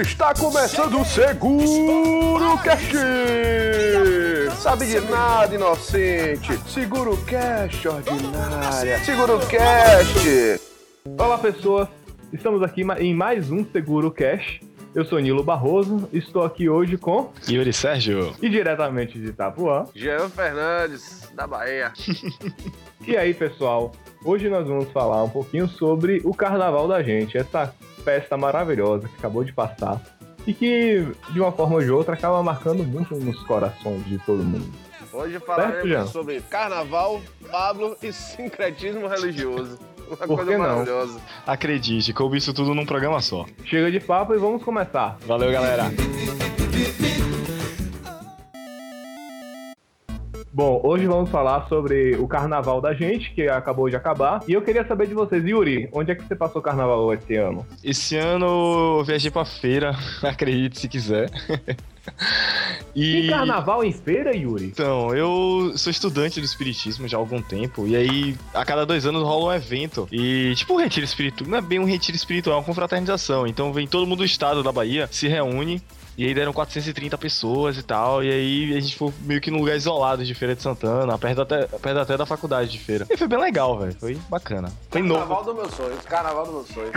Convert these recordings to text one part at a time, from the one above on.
Está começando o Seguro Cash! Sabe de nada, inocente! Seguro Cash ordinária! Seguro Cash! Olá, pessoas! Estamos aqui em mais um Seguro Cash. Eu sou Nilo Barroso, estou aqui hoje com Yuri Sérgio e diretamente de Itapuã, Jean Fernandes, da Bahia. e aí, pessoal? Hoje nós vamos falar um pouquinho sobre o carnaval da gente, essa festa maravilhosa que acabou de passar e que, de uma forma ou de outra, acaba marcando muito nos corações de todo mundo. Hoje falaremos sobre carnaval, Pablo e sincretismo religioso. Uma Por coisa que não? maravilhosa. Acredite, coube isso tudo num programa só. Chega de papo e vamos começar. Valeu, galera. Bom, hoje vamos falar sobre o carnaval da gente, que acabou de acabar. E eu queria saber de vocês, Yuri, onde é que você passou o carnaval esse ano? Esse ano eu viajei pra feira, acredite se quiser. E... Tem carnaval em feira, Yuri? Então, eu sou estudante do espiritismo já há algum tempo, e aí a cada dois anos rola um evento. E tipo um retiro espiritual, não é bem um retiro espiritual, é uma confraternização. Então vem todo mundo do estado da Bahia, se reúne e aí deram 430 pessoas e tal. E aí a gente foi meio que num lugar isolado de Feira de Santana, perto até, perto até da faculdade de feira. E foi bem legal, velho. Foi bacana. Foi Carnaval novo. do meu sonho, carnaval do meu sonho.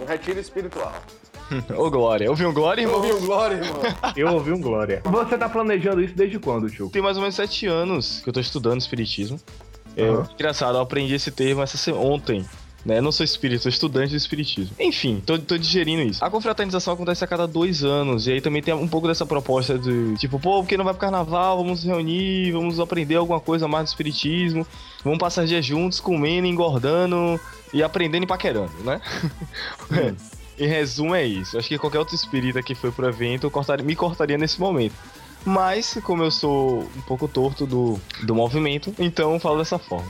Um retiro espiritual. Ô, Glória. Ouviu um Glória, Eu irmão? ouvi um glória, irmão. Eu ouvi um Glória. Você tá planejando isso desde quando, tio? Tem mais ou menos sete anos que eu tô estudando espiritismo. É, Uhum. Engraçado, eu aprendi esse termo essa ontem. Né? Eu não sou espírita, sou estudante do espiritismo. Enfim, tô, tô digerindo isso. A confraternização acontece a cada dois anos. E aí também tem um pouco dessa proposta de tipo, pô, por que não vai pro carnaval? Vamos se reunir, vamos aprender alguma coisa mais do espiritismo. Vamos passar dias juntos, comendo, engordando e aprendendo e paquerando, né? em resumo, é isso. Acho que qualquer outro espírita que foi pro evento cortaria- me cortaria nesse momento. Mas, como eu sou um pouco torto do, do movimento, então eu falo dessa forma.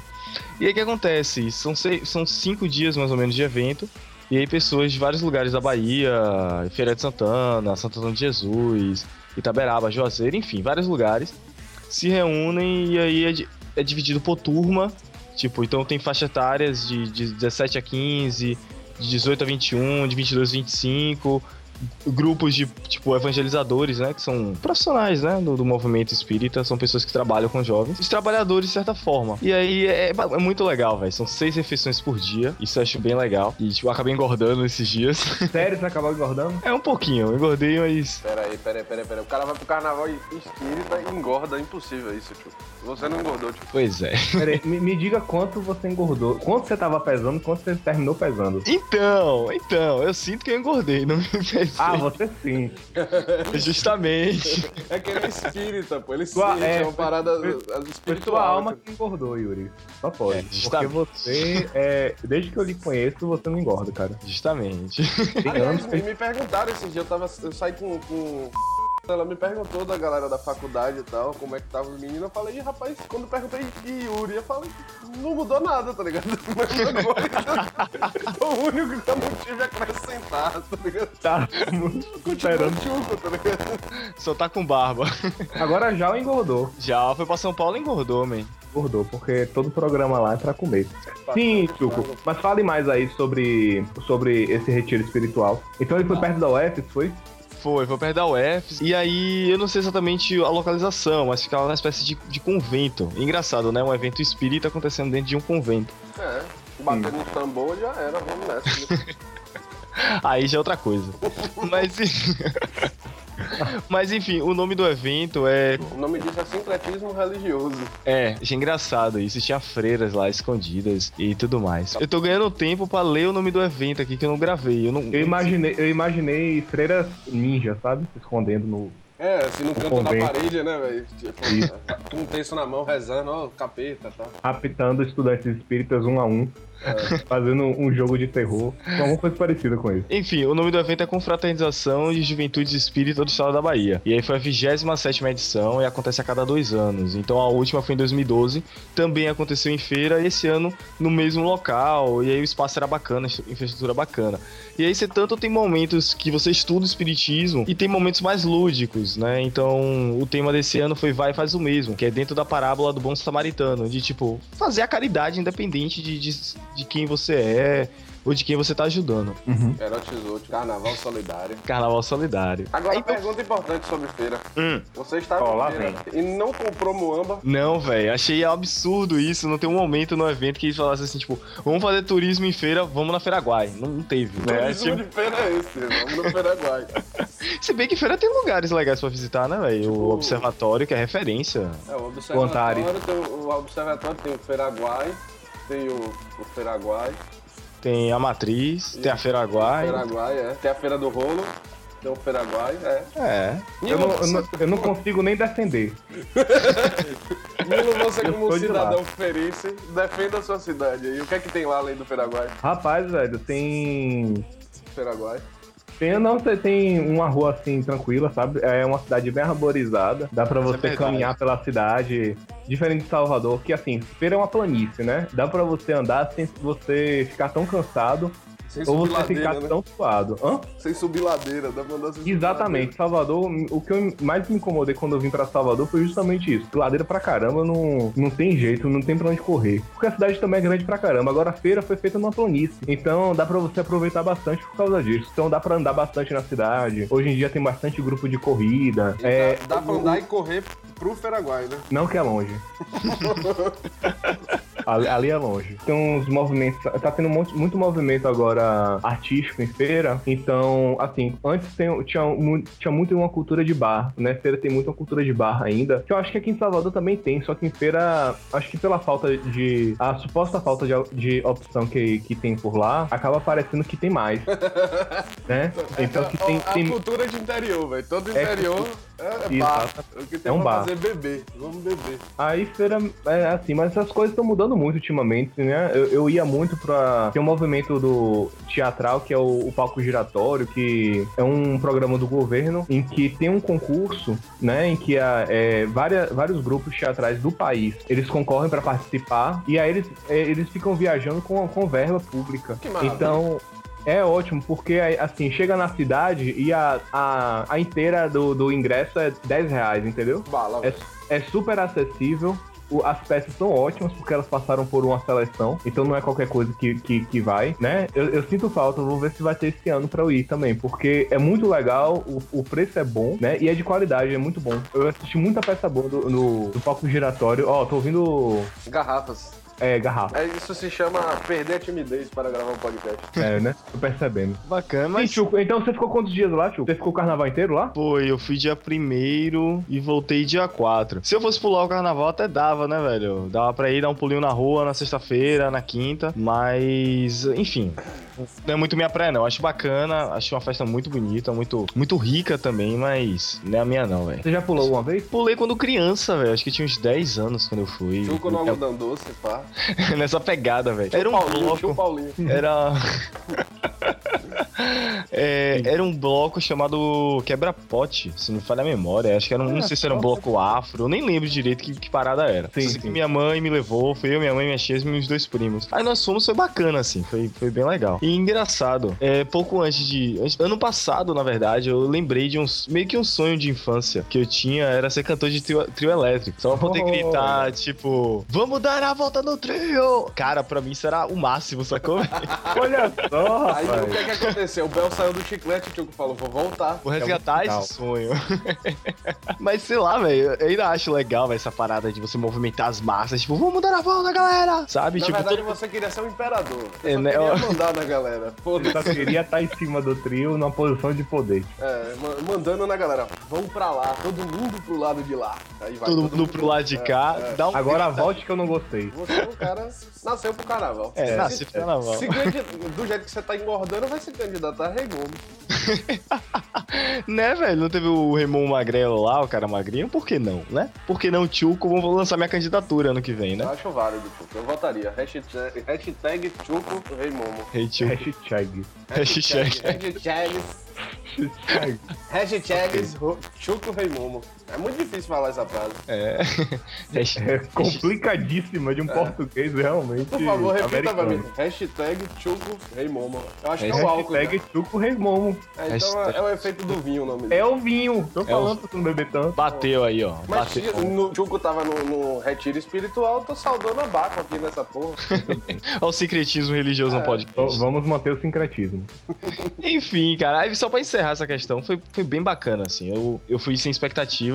E aí o que acontece? São, seis, são cinco dias mais ou menos de evento. E aí pessoas de vários lugares da Bahia, Feira de Santana, Santo Antônio de Jesus, Itaberaba, Juazeiro, enfim, vários lugares, se reúnem e aí é, é dividido por turma. Tipo, então tem faixa etárias de, de 17 a 15, de 18 a 21, de 22 a 25, grupos de, tipo, evangelizadores, né? Que são profissionais, né? Do, do movimento espírita, são pessoas que trabalham com jovens. Os trabalhadores, de certa forma. E aí é, é muito legal, velho. São seis refeições por dia. Isso eu acho bem legal. E, tipo, eu acabei engordando esses dias. Sério, você acabou engordando? é um pouquinho, eu engordei, mas. Pera aí, pera aí, pera aí, pera aí. O cara vai pro carnaval e espírita e engorda. É impossível isso, tio. Você não engordou, tio. Pois é. Peraí, me, me diga quanto você engordou. Quanto você tava pesando, quanto você terminou pesando. Então, então, eu sinto que eu engordei, não me pensei. Ah, você sim. Justamente. É que ele é espírita, pô. Ele Sua- sente, é, é uma parada foi- espiritual. Foi sua alma que engordou, Yuri. Só pode. É, Porque você, é, desde que eu lhe conheço, você não engorda, cara. Justamente. Tem Aliás, anos me, me perguntaram esses dias, eu, tava, eu saí com, com. Ela me perguntou da galera da faculdade e tal, como é que tava os meninos. Eu falei, "Ih, rapaz, quando eu perguntei de Yuri, eu falei, não mudou nada, tá ligado? Mesma coisa. o único que eu não tive a acrescentar, tá ligado? Tá esperando. chuco, tá ligado? Só tá com barba. Agora já o engordou. Já foi pra São Paulo e engordou, man. Engordou, porque todo programa lá é pra comer. Sim, Chuco. Mas fale mais aí sobre, sobre esse retiro espiritual. Então ele foi perto da UF, foi? Foi, foi perto da UF. E aí, eu não sei exatamente a localização, mas ficava uma espécie de, de convento. Engraçado, né? Um evento espírita acontecendo dentro de um convento. É, batendo no tambor já era, vamos nessa. né? Aí já é outra coisa. Mas. Mas enfim, o nome do evento é. O nome disso é sincretismo religioso. É, achei engraçado isso. Tinha freiras lá escondidas e tudo mais. Eu tô ganhando tempo pra ler o nome do evento aqui que eu não gravei. Eu não. Eu imaginei, eu imaginei freiras ninja, sabe? Se escondendo no. É, assim no canto da parede, né, velho? Tipo, com um texto na mão, rezando, ó, capeta, tá? raptando estudantes espíritas um a um, fazendo um jogo de terror, alguma coisa parecida com isso. Enfim, o nome do evento é Confraternização de Juventude Espírita do Estado da Bahia. E aí foi a 27 edição e acontece a cada dois anos. Então a última foi em 2012, também aconteceu em feira, e esse ano no mesmo local. E aí o espaço era bacana, a infraestrutura bacana. E aí você tanto tem momentos que você estuda o espiritismo e tem momentos mais lúdicos, né? Então o tema desse ano foi Vai Faz o Mesmo, que é dentro da parábola do bom samaritano, de tipo, fazer a caridade independente de, de, de quem você é, ou de quem você tá ajudando. Erotizou, carnaval solidário. Carnaval solidário. Agora, Então- pergunta importante sobre feira. Hum. Você estava Ó, lá em feira e não comprou muamba? Não, velho, achei absurdo isso. Não tem um momento no evento que eles falassem assim, tipo, vamos fazer turismo em feira, vamos na Feiraguai. Não, não teve, né? Turismo Tipo, de feira é esse, vamos no Paraguai. se bem que feira tem lugares legais pra visitar, né, velho? Tipo- O observatório, que é referência. É, o observatório, Antares. tem, o observatório tem o Feiraguai, tem o, o Feiraguai, Tem a Matriz, tem a Feiraguai. Feiraguai, é. Tem a Feira do Rolo, tem o Feiraguai, é. É. Eu não, eu, não, eu não consigo nem defender. Nilo, você Eu como cidadão ferice, defenda a sua cidade aí. O que é que tem lá além do Feiraguai? Rapaz, velho, tem. Feiraguai. Tem, não, você tem uma rua assim tranquila, sabe? É uma cidade bem arborizada. Dá pra é você verdade. caminhar pela cidade. Diferente de Salvador, que assim, feira é uma planície, né? Dá pra você andar sem você ficar tão cansado Sem ou você ladeira, ficar né? tão suado. Hã? Sem subir ladeira, dá pra andar sem subir Exatamente, Salvador, o que eu mais me incomodei quando eu vim pra Salvador foi justamente isso. Ladeira pra caramba, não, não tem jeito, não tem pra onde correr. Porque a cidade também é grande pra caramba. Agora a feira foi feita numa planície. Então dá pra você aproveitar bastante por causa disso. Então dá pra andar bastante na cidade. Hoje em dia tem bastante grupo de corrida. E É, dá, dá pra andar e correr pro Feiraguai, né? não que é longe. ali, ali é longe. Tem uns movimentos. Tá tendo muito, muito movimento agora artístico em feira. Então, assim, antes tem- tinha, tinha muito uma cultura de bar, né? Feira tem muita cultura de bar ainda. Que eu acho que aqui em Salvador também tem. Só que em feira, acho que pela falta de. A suposta falta de, de opção que, que tem por lá, acaba parecendo que tem mais. né? Então que tem. a, a tem cultura de interior, velho. Todo É interior é, é bar. Exato. O que tem É um pra bar. fazer é beber. Vamos beber. Aí feira é assim, mas essas coisas estão mudando muito ultimamente, né? Eu, eu ia muito pra. Tem um movimento do teatral que é o, o Palco Giratório, que é um programa do governo em que tem um concurso, né? Em que há, é, várias, vários grupos teatrais do país eles concorrem pra participar e aí eles, é, eles ficam viajando com, com verba pública. Que maravilha. Então. É ótimo, porque assim, chega na cidade e a, a, a inteira do, do ingresso é 10 reais, entendeu? Bala, É, é super acessível. As peças são ótimas porque elas passaram por uma seleção, então não é qualquer coisa que, que, que vai, né? Eu, eu sinto falta, vou ver se vai ter esse ano pra eu ir também, porque é muito legal, o, o preço é bom, né? E é de qualidade, é muito bom. Eu assisti muita peça boa do, no, do palco giratório. Ó, tô ouvindo Garrafas. É, garrafa, É, isso se chama perder a timidez para gravar um podcast. é, né? Tô percebendo. Bacana, Mas, mas. Chuco, então você ficou quantos dias lá, Chuco? Você ficou o carnaval inteiro lá? Foi, eu fui dia 1 e voltei dia 4. Se eu fosse pular o carnaval, até dava, né, velho? Dava pra ir dar um pulinho na rua na sexta-feira, na quinta. Mas, enfim. Não é muito minha praia, não. Acho bacana, acho uma festa muito bonita, muito, muito rica também, mas não é a minha, não, velho. Você já pulou uma vez? Pulei quando criança, velho. Acho que tinha uns 10 anos quando eu fui. Chuco no algodão doce, pá. Nessa pegada, velho. Era um Paulinho. Paulinho. Era. É, era um bloco chamado Quebra-Pote, se não me falha a memória. Acho que era um. Não sei se era um bloco afro, eu nem lembro direito que, que parada era. Sim, Só sei que sim. minha mãe me levou, foi eu, minha mãe, minha tia e meus dois primos. Aí nós fomos, foi bacana, assim, foi, foi bem legal. E engraçado, é, pouco antes de. antes- ano passado, na verdade, eu lembrei de um. meio que um sonho de infância que eu tinha era ser cantor de trio, trio elétrico. Só pra poder Oh. gritar, tipo, vamos dar a volta no trio! Cara, pra mim isso era o máximo, sacou? velho? Olha só, Aí o que é que aconteceu? O Bel saiu do chiclete e o Chuco falou, vou voltar. Vou resgatar legal. esse sonho. Mas sei lá, velho. Eu ainda acho legal véio, essa parada de você movimentar as massas. Tipo, vamos dar a volta, galera! Sabe? Na tipo, verdade, todo- você queria ser um imperador. Você É, né? queria Eu- mandar na galera. Eu Foda-se. só queria estar em cima do trio numa posição de poder. É, ma- mandando na galera. Vamos pra lá, todo mundo pro lado de lá. Aí vai todo mundo pro lado de cá. É, é. Dá um. Agora volte que eu não gostei. Você é um cara nasceu pro carnaval. É, Se- nasce pro carnaval. Se do jeito que você tá engordando, vai se candidatar a Rei Gomes. Né, velho? Não teve o Raymond Magrelo lá, o cara magrinho? Por que não, né? Por que não, Tchuco? Vou lançar minha candidatura ano que vem, Eu né? acho válido, Chuco. Eu votaria. Hashtag, hashtag Chuco Rei Momo. Rei Tchuco. Hashtag. Hashtag. Hashtag. Hashtag. Hashtags Ro- Chuco Rei Momo. É muito difícil falar essa frase. É. É complicadíssima de um português realmente. Por favor, repita pra mim. Hashtag Chuco Rei Momo. Eu acho que é o álcool. Hashtag né? Chuco Rei Momo. É, então é, é o efeito do vinho o nome dele. É o vinho. Tô É falando pra tu não beber tanto. Bateu aí, ó. Mas Bateu. no Chuco tava no, no retiro espiritual, tô saudando a Baco aqui nessa porra. Olha o secretismo religioso no V- podcast. Vamos manter o sincretismo. Enfim, cara, aí só pra encerrar essa questão, foi, foi bem bacana, assim. Eu, eu fui sem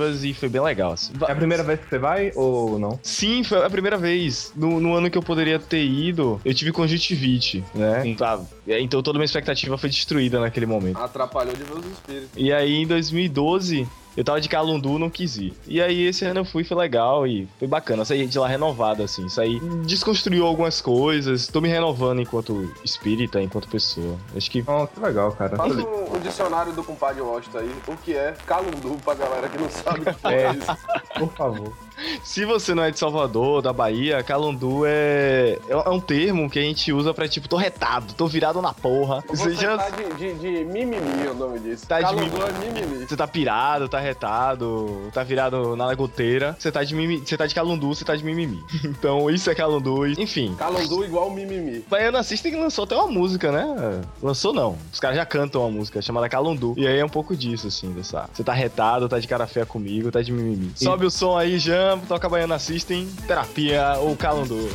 expectativas e foi bem legal, assim. É a primeira vez que você vai ou não? Sim, foi a primeira vez. No, no ano que eu poderia ter ido, eu tive conjuntivite, né? Sim. Tá, então toda minha expectativa foi destruída naquele momento. Atrapalhou de os espíritos. E aí, em 2012, eu tava de Calundu, não quis ir. E aí, esse ano eu fui, foi legal e foi bacana. Saí de lá renovado, assim. Saí, desconstruiu algumas coisas. Tô me renovando enquanto espírita, enquanto pessoa. Acho que Oh, que legal, cara. Faz um, um dicionário do compadre Washington aí, o que é calundu pra galera que não sabe o que é É. isso. Por favor. Se você não é de Salvador, da Bahia, calundu é, é um termo que a gente usa pra tipo, tô retado, tô virado na porra. Você já tá de, de, de mimimi é o nome disso. Tá de calundu é mimimi. você tá pirado, tá retado, tá virado na goteira, você tá de mimi, você tá de calundu, você tá de mimimi. Então, isso é calundu, enfim. Calundu igual mimimi. Baiana System lançou até uma música, né? Lançou não. Os caras já cantam uma música chamada Calundu. E aí é um pouco disso, assim, dessa. Você tá retado, tá de cara feia comigo, tá de mimimi. Sobe o som aí, Jam, toca Baiana System, terapia ou Calundu.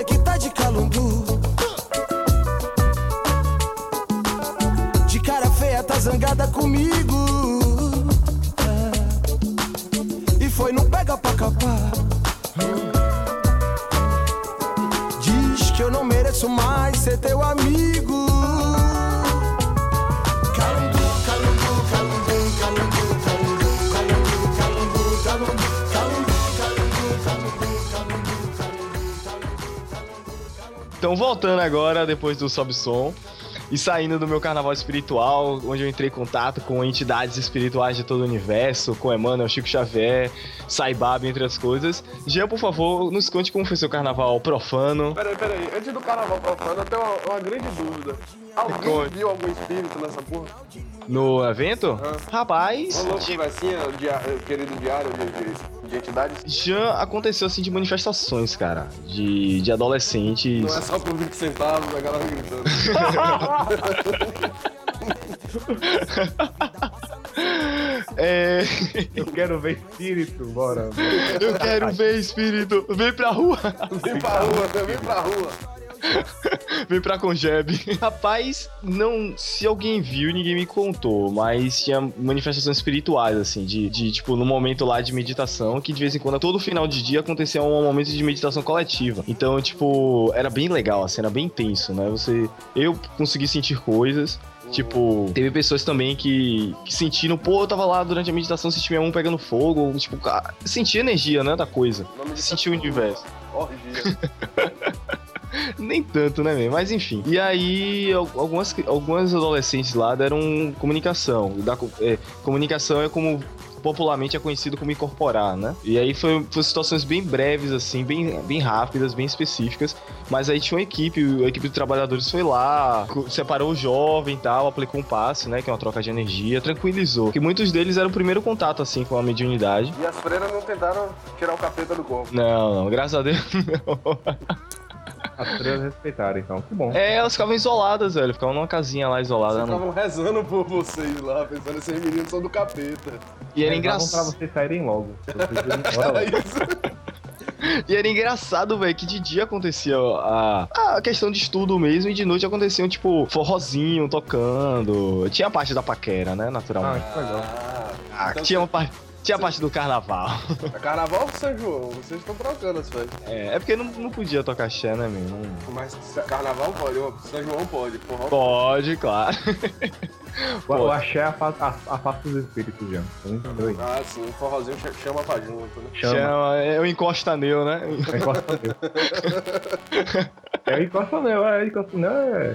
Você que tá de Calundu. De cara feia tá zangada comigo. E foi no pega pra capar. Diz que eu não mereço mais ser teu amigo. Então, voltando agora, depois do Sobe Som. E saindo do meu carnaval espiritual, onde eu entrei em contato com entidades espirituais de todo o universo, com Emmanuel, Chico Xavier, Saibab, entre as coisas. Jean, por favor, nos conte como foi seu carnaval profano. Peraí, peraí, antes do carnaval profano, eu tenho uma, uma grande dúvida. Alguém Conte. viu algum espírito nessa porra? No evento? Ah. Rapaz, de- conversinha, dia, querido diário de, de, de entidades? já aconteceu assim de manifestações, cara. De, de adolescentes. Não é só por 20 centavos, a galera gritando. É. Eu quero ver espírito, bora. Eu quero ver espírito. Vem pra rua. Vem pra rua, vem pra rua. Vem pra Congeb. Rapaz, não. Se alguém viu, ninguém me contou. Mas tinha manifestações espirituais, assim, de, de, tipo, no momento lá de meditação, que de vez em quando, todo final de dia, acontecia um momento de meditação coletiva. Então, tipo, era bem legal, assim, era bem intenso, né? Você. Eu consegui sentir coisas. Tipo, teve pessoas também que, que sentiram, pô, eu tava lá durante a meditação, senti minha mão pegando fogo, tipo, cara, senti energia, né, da coisa. Senti o universo. Orgia. Nem tanto, né, mesmo? Mas enfim. E aí, al- algumas, algumas adolescentes lá deram comunicação. Da, é, comunicação é como popularmente é conhecido como incorporar, né? E aí foi, foi situações bem breves, assim, bem, bem rápidas, bem específicas. Mas aí tinha uma equipe, a equipe de trabalhadores foi lá, separou o jovem e tal, aplicou um passe, né? Que é uma troca de energia, tranquilizou. Porque muitos deles eram o primeiro contato, assim, com a mediunidade. E as freiras não tentaram tirar o capeta do corpo. Não, não, graças a Deus. não. As três respeitaram, então. Que bom. É, elas ficavam isoladas, velho. Ficavam numa casinha lá isolada. Vocês não- estavam rezando por vocês lá, pensando que esses meninos são do capeta. E era engraçado. pra vocês saírem logo. Vocês embora isso. E era engraçado, velho, que de dia acontecia a, a questão de estudo mesmo, e de noite aconteciam, tipo, forrozinho tocando. Tinha a parte da paquera, né, Ah, naturalmente. que legal. Ah, Ah, então tinha uma parte. Tinha a parte do carnaval. É carnaval ou São João? Vocês estão trocando as festas. É, é porque não, não podia tocar axé, né, meu? Não- Mas carnaval pode, São João pode, porra. Pode, claro. O, o axé afasta, a- afasta os espíritos, já. Muito doido. Ah, sim, o forrozinho ch- chama pra junto, né? Chama. Chama, é o encosta neu, né? É encosta nele. É encosta nele, é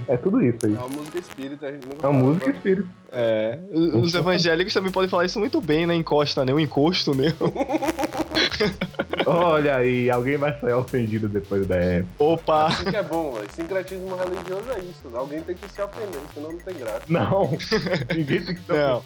é, é tudo isso aí. É uma música espírita, a gente nunca É uma música né? espírito. É. Os evangélicos também podem falar isso muito bem, né? Encosta neu, encosto neu. Olha aí, alguém vai sair ofendido depois da época. Opa! Isso que é bom, velho. Sincretismo religioso é isso. Alguém tem que se ofender, senão não tem graça. Não, ninguém tem que ser Não.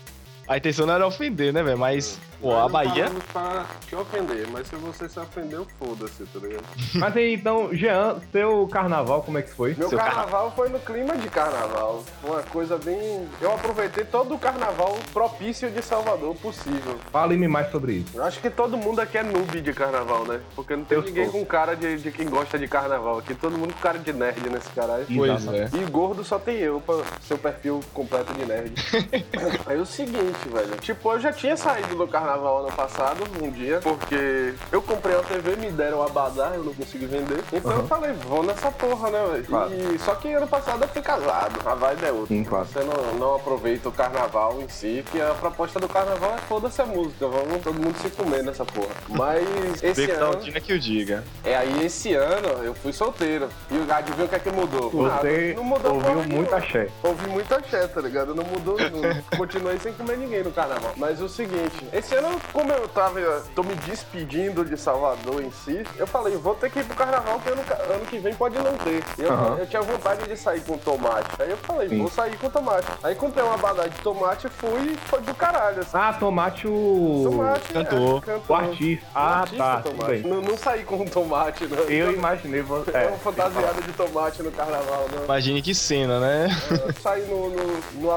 A intenção não era ofender, né, velho? Mas, pô, a não Bahia. falamos pra te ofender, mas se você se ofendeu, foda-se, tá ligado? Mas aí, então, Jean, seu carnaval, como é que foi? Meu Seu carnaval foi no clima de carnaval. Foi Uma coisa bem. Eu aproveitei todo o carnaval propício de Salvador possível. Fale-me mais sobre isso. Eu acho que todo mundo aqui é noob de carnaval, né? Porque não tem Eu ninguém sou. com cara de, de quem gosta de carnaval. Aqui todo mundo com cara de nerd nesse caralho. Pois é. E gordo só tem eu pra ser o perfil completo de nerd. Aí o seguinte, velho. Tipo, eu já tinha saído do carnaval ano passado, um dia, porque eu comprei uma TV, me deram a bazar, eu não consegui vender. Então eu falei, vou nessa porra, né, velho? Claro. E Só que ano passado eu fui casado, a vibe é outra. Sim, claro. Você não, não aproveita o carnaval em si, que a proposta do carnaval é foda-se a música, vamos todo mundo se comer nessa porra. Mas esse Vê que ano. Daldina que eu diga. É aí esse ano eu fui solteiro. E adivinha o que é que mudou? Você Nada. não mudou ouviu muito nenhuma. axé. Ouvi muito axé, tá ligado? Não mudou, não. continuei sem comer ninguém no carnaval. Mas o seguinte, esse ano, como eu tava, tô me despedindo de Salvador em si, eu falei, vou ter que ir pro carnaval, que ano, ano que vem pode não ter. E eu, Aham. eu tinha vontade de sair com tomate. Aí eu falei, Sim. vou sair com tomate. Aí comprei uma badada de tomate e fui, foi do caralho. assim. Ah, Tomate o... Tomate, cantor. é, O artista. Ah, artista tá, tomate. Não, não saí com tomate, não. Eu imaginei você... É uma fantasiada de tomate no carnaval, não. Imagine que cena, né? Eu saí no, no, no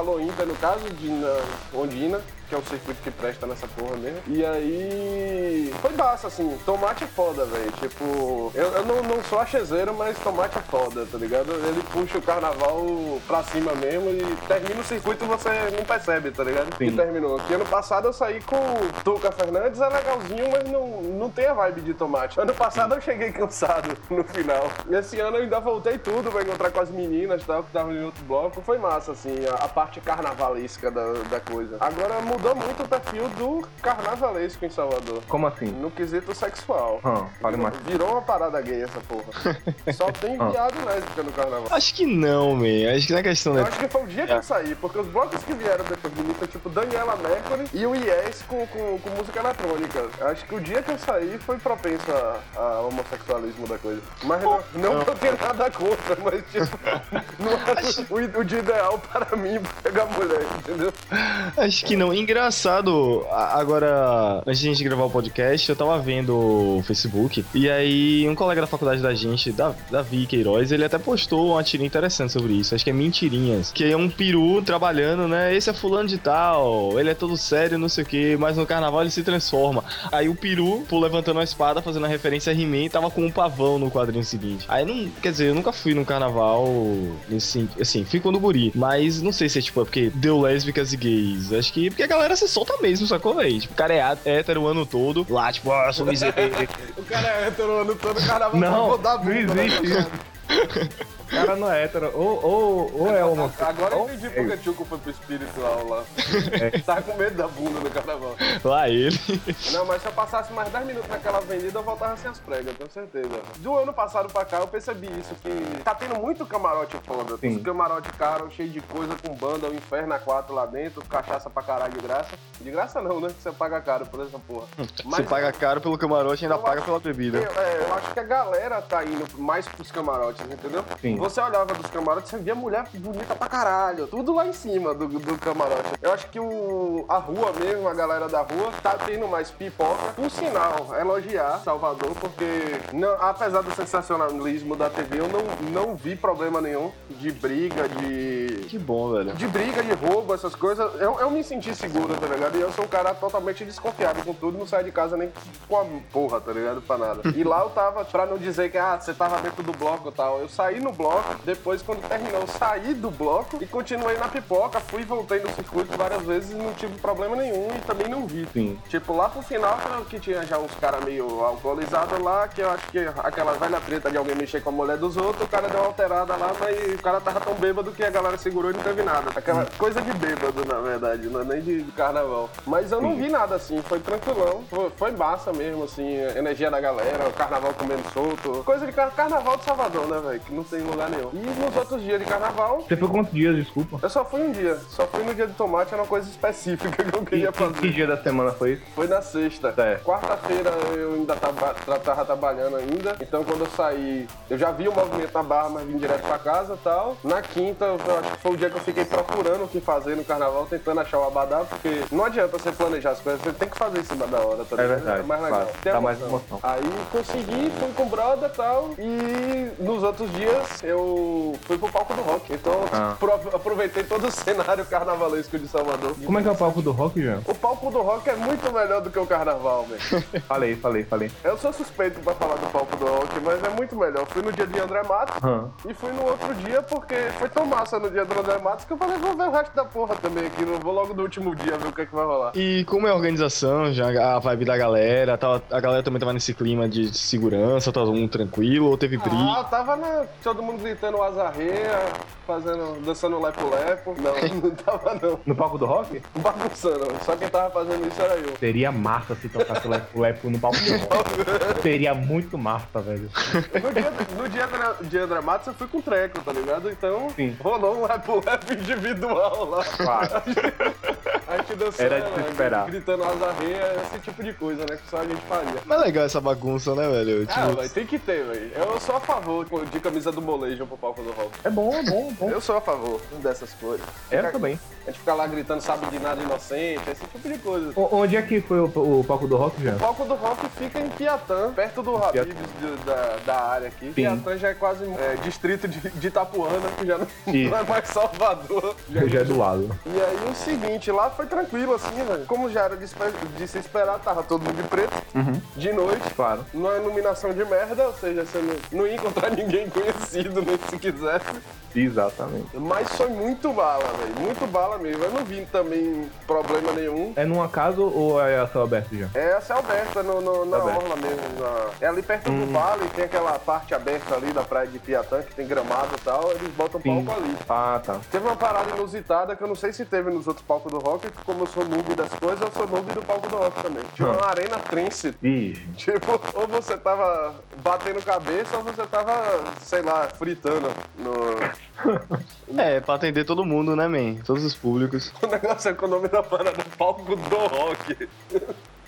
no caso, de na Ondina, que é o circuito que presta nessa porra mesmo. E aí. Foi massa, assim. Tomate é foda, velho. Tipo, eu, eu não, não sou achezeiro, mas tomate é foda, tá ligado? Ele puxa o carnaval pra cima mesmo e termina o circuito e você não percebe, tá ligado? Sim. Que terminou. Que ano passado eu saí com o Tuca Fernandes, é legalzinho, mas não, não tem a vibe de tomate. Ano passado eu cheguei cansado no final. E esse ano eu ainda voltei tudo pra encontrar com as meninas e tal, que estavam em outro bloco. Foi massa, assim, a, a parte carnavalesca da, da coisa. Agora mudou muito o perfil do carnavalesco em Salvador. Como assim? No quesito sexual. Ah, fale mais. Virou uma parada gay essa porra. Só tem Ah. viado lésbica no carnaval. Acho que não, man. Acho que não é questão, Eu né? acho que foi o dia que eu saí, porque os blocos que vieram depois de mim foi tipo Daniela Mercury e o Yes com, com, com música eletrônica. Eu acho que o dia que eu saí foi propenso a, a homossexualismo da coisa. Mas não, não que eu tenha nada contra, mas tipo, não era o, o dia ideal para mim pegar mulher, entendeu? Acho que não. Engraçado, agora, antes de a gente gravar o podcast, eu tava vendo o Facebook, e aí um colega da faculdade da gente, Da- Davi Queiroz, ele até postou uma tirinha interessante sobre isso. Acho que é Mentirinhas. Que é um peru trabalhando, né? Esse é fulano de tal, ele é todo sério, não sei o que, mas no carnaval ele se transforma. Aí o peru, pô, levantando a espada, fazendo a referência a He-Man, tava com um pavão no quadrinho seguinte. Aí não, quer dizer, eu nunca fui num carnaval sentido. Assim, fui quando guri, mas não sei se é tipo, é porque deu lésbicas e gays. Acho que porque a galera se solta mesmo, sacou, véi? Tipo, o cara é hétero o ano todo, lá, tipo, ah, sou miserável. O cara é hétero o ano todo, o carnaval Não, vou dar não bunda, né? existe. O cara não é hétero. Ou, ou, ou é homossexual. Agora eu entendi é porque Tchuco foi pro espiritual lá. Tava com medo da bunda no carnaval. lá ele. Não, mas se eu passasse mais 10 minutos naquela avenida, eu voltava sem as pregas, tenho certeza. Do ano passado pra cá, eu percebi isso, que tá tendo muito camarote foda. Sim. Os camarote caro, cheio de coisa, com banda, o inferno a quatro lá dentro, cachaça pra caralho de graça. De graça não, né? Que você paga caro por essa porra. Você paga caro pelo camarote e ainda paga acho- pela bebida. Eu, é, eu acho que a galera tá indo mais pros camarotes, entendeu? Sim. Você olhava dos camarotes, você via mulher bonita pra caralho. Tudo lá em cima do, do camarote. Eu acho que o, a rua mesmo, a galera da rua, tá tendo mais pipoca. Por sinal, elogiar Salvador, porque não- apesar do sensacionalismo da TV, eu não, não vi problema nenhum de briga, de Que bom, velho. de briga, de roubo, essas coisas, eu, eu me senti seguro, tá ligado? E eu sou um cara totalmente desconfiado com tudo, não saio de casa nem com a porra, tá ligado? Pra nada. E lá eu tava, pra não dizer que, ah, você tava dentro do bloco e tal, eu saí no bloco rock. Depois, quando terminou, eu saí do bloco e continuei na pipoca. Fui e voltei no circuito várias vezes e não tive problema nenhum e também não vi. Sim. Tipo, lá pro final, que tinha já uns caras meio alcoolizados lá, que eu acho que aquela velha treta de alguém mexer com a mulher dos outros, o cara deu uma alterada lá, mas o cara tava tão bêbado que a galera segurou e não teve nada. Aquela coisa de bêbado, na verdade, não é nem de, carnaval. Mas eu não vi nada assim, foi tranquilão. Foi, foi massa mesmo, assim, energia da galera, o carnaval comendo solto. Coisa de car- carnaval de Salvador, né, velho? Que não tem lugar nenhum. E nos outros dias de carnaval, Você foi quantos dias, desculpa? eu só fui um dia. Só fui no dia de tomate, era uma coisa específica que eu Que, queria que- fazer. que dia da semana foi isso? Foi na sexta. Certo. Quarta-feira eu ainda tava, tava trabalhando ainda. Então quando eu saí, eu já vi o movimento na barra, mas vim direto pra casa e tal. Na quinta, eu acho que foi o dia que eu fiquei procurando o que fazer no carnaval, tentando achar o abadá, porque não adianta você planejar as coisas, você tem que fazer em cima da hora, tá É verdade, mais legal. claro. Dá mais emoção. Aí consegui, fui com o brother e tal. E nos outros dias eu fui pro palco do rock. Então Ah. pro- aproveitei todo o cenário carnavalesco de Salvador. Como é que é o palco do rock, Jean? O palco do rock é muito melhor do que o carnaval, velho. Falei, falei, falei. Eu sou suspeito pra falar do palco do rock, mas é muito melhor. Fui no dia de André Matos Hã. e fui no outro dia porque foi tão massa no dia do André Matos que eu falei, vou ver o resto da porra também aqui. Não vou logo no último dia ver o que é que vai rolar. E como é a organização, já a vibe da galera, tava- a galera também tava nesse clima de segurança, todo mundo tranquilo, ou teve briga? Ah, tava na, todo mundo gritando azarreia, fazendo, dançando lepo-lepo. Não, não tava não. No palco do rock? Bagunçando. Só quem tava fazendo isso era eu. Seria massa se tocasse Lepo Lepo no palco do rock. Seria muito massa, velho. No dia, no dia do dia André Matos eu fui com treco, tá ligado? Então Sim. rolou um lepo-lepo individual lá. Claro. A gente dançando, Era de se esperar. gritando azarreia, esse tipo de coisa, né? Que só a gente faria. Mas é legal essa bagunça, né, velho? Ah, Tipo, velho, tem que ter, velho. Eu sou a favor de camisa do molejo pro palco do rock. É bom, é bom, é bom. Eu sou a favor dessas coisas. Eu Fica- também. A gente fica lá gritando sabe de nada inocente, esse tipo de coisa. O- Onde é que foi o, o palco do rock, Jean? O palco do rock fica em Piatã, perto do Habibs da, da área aqui. Piatã já é quase é, distrito de, de Itapuana, que já não, não é mais Salvador. Já Já é do lado. E aí o seguinte, lá foi tranquilo assim, velho. Como já era de, de se esperar, tava todo mundo de preto, de noite. Claro. Numa iluminação de merda, ou seja, você não, não ia encontrar ninguém conhecido, nem se quisesse. Exatamente. Mas foi muito bala, velho. Muito bala mesmo. Eu não vi também problema nenhum. É numa casa ou é a céu aberto, Jean? É a céu aberta, no, no- na Aberto. orla mesmo. na- É ali perto Hum. do vale, tem aquela parte aberta ali da praia de Piatã, que tem gramado e tal, eles botam Sim. palco ali. Ah, tá. Teve uma parada inusitada que eu não sei se teve nos outros palcos do rock, que como eu sou noob das coisas, eu sou noob do palco do rock também. Tinha uma arena trance. Ih, Tipo, ou você tava batendo cabeça ou você tava, sei lá, fritando no. é, pra atender todo mundo, né, man? Todos os públicos. O negócio é o nome da parada palco do rock.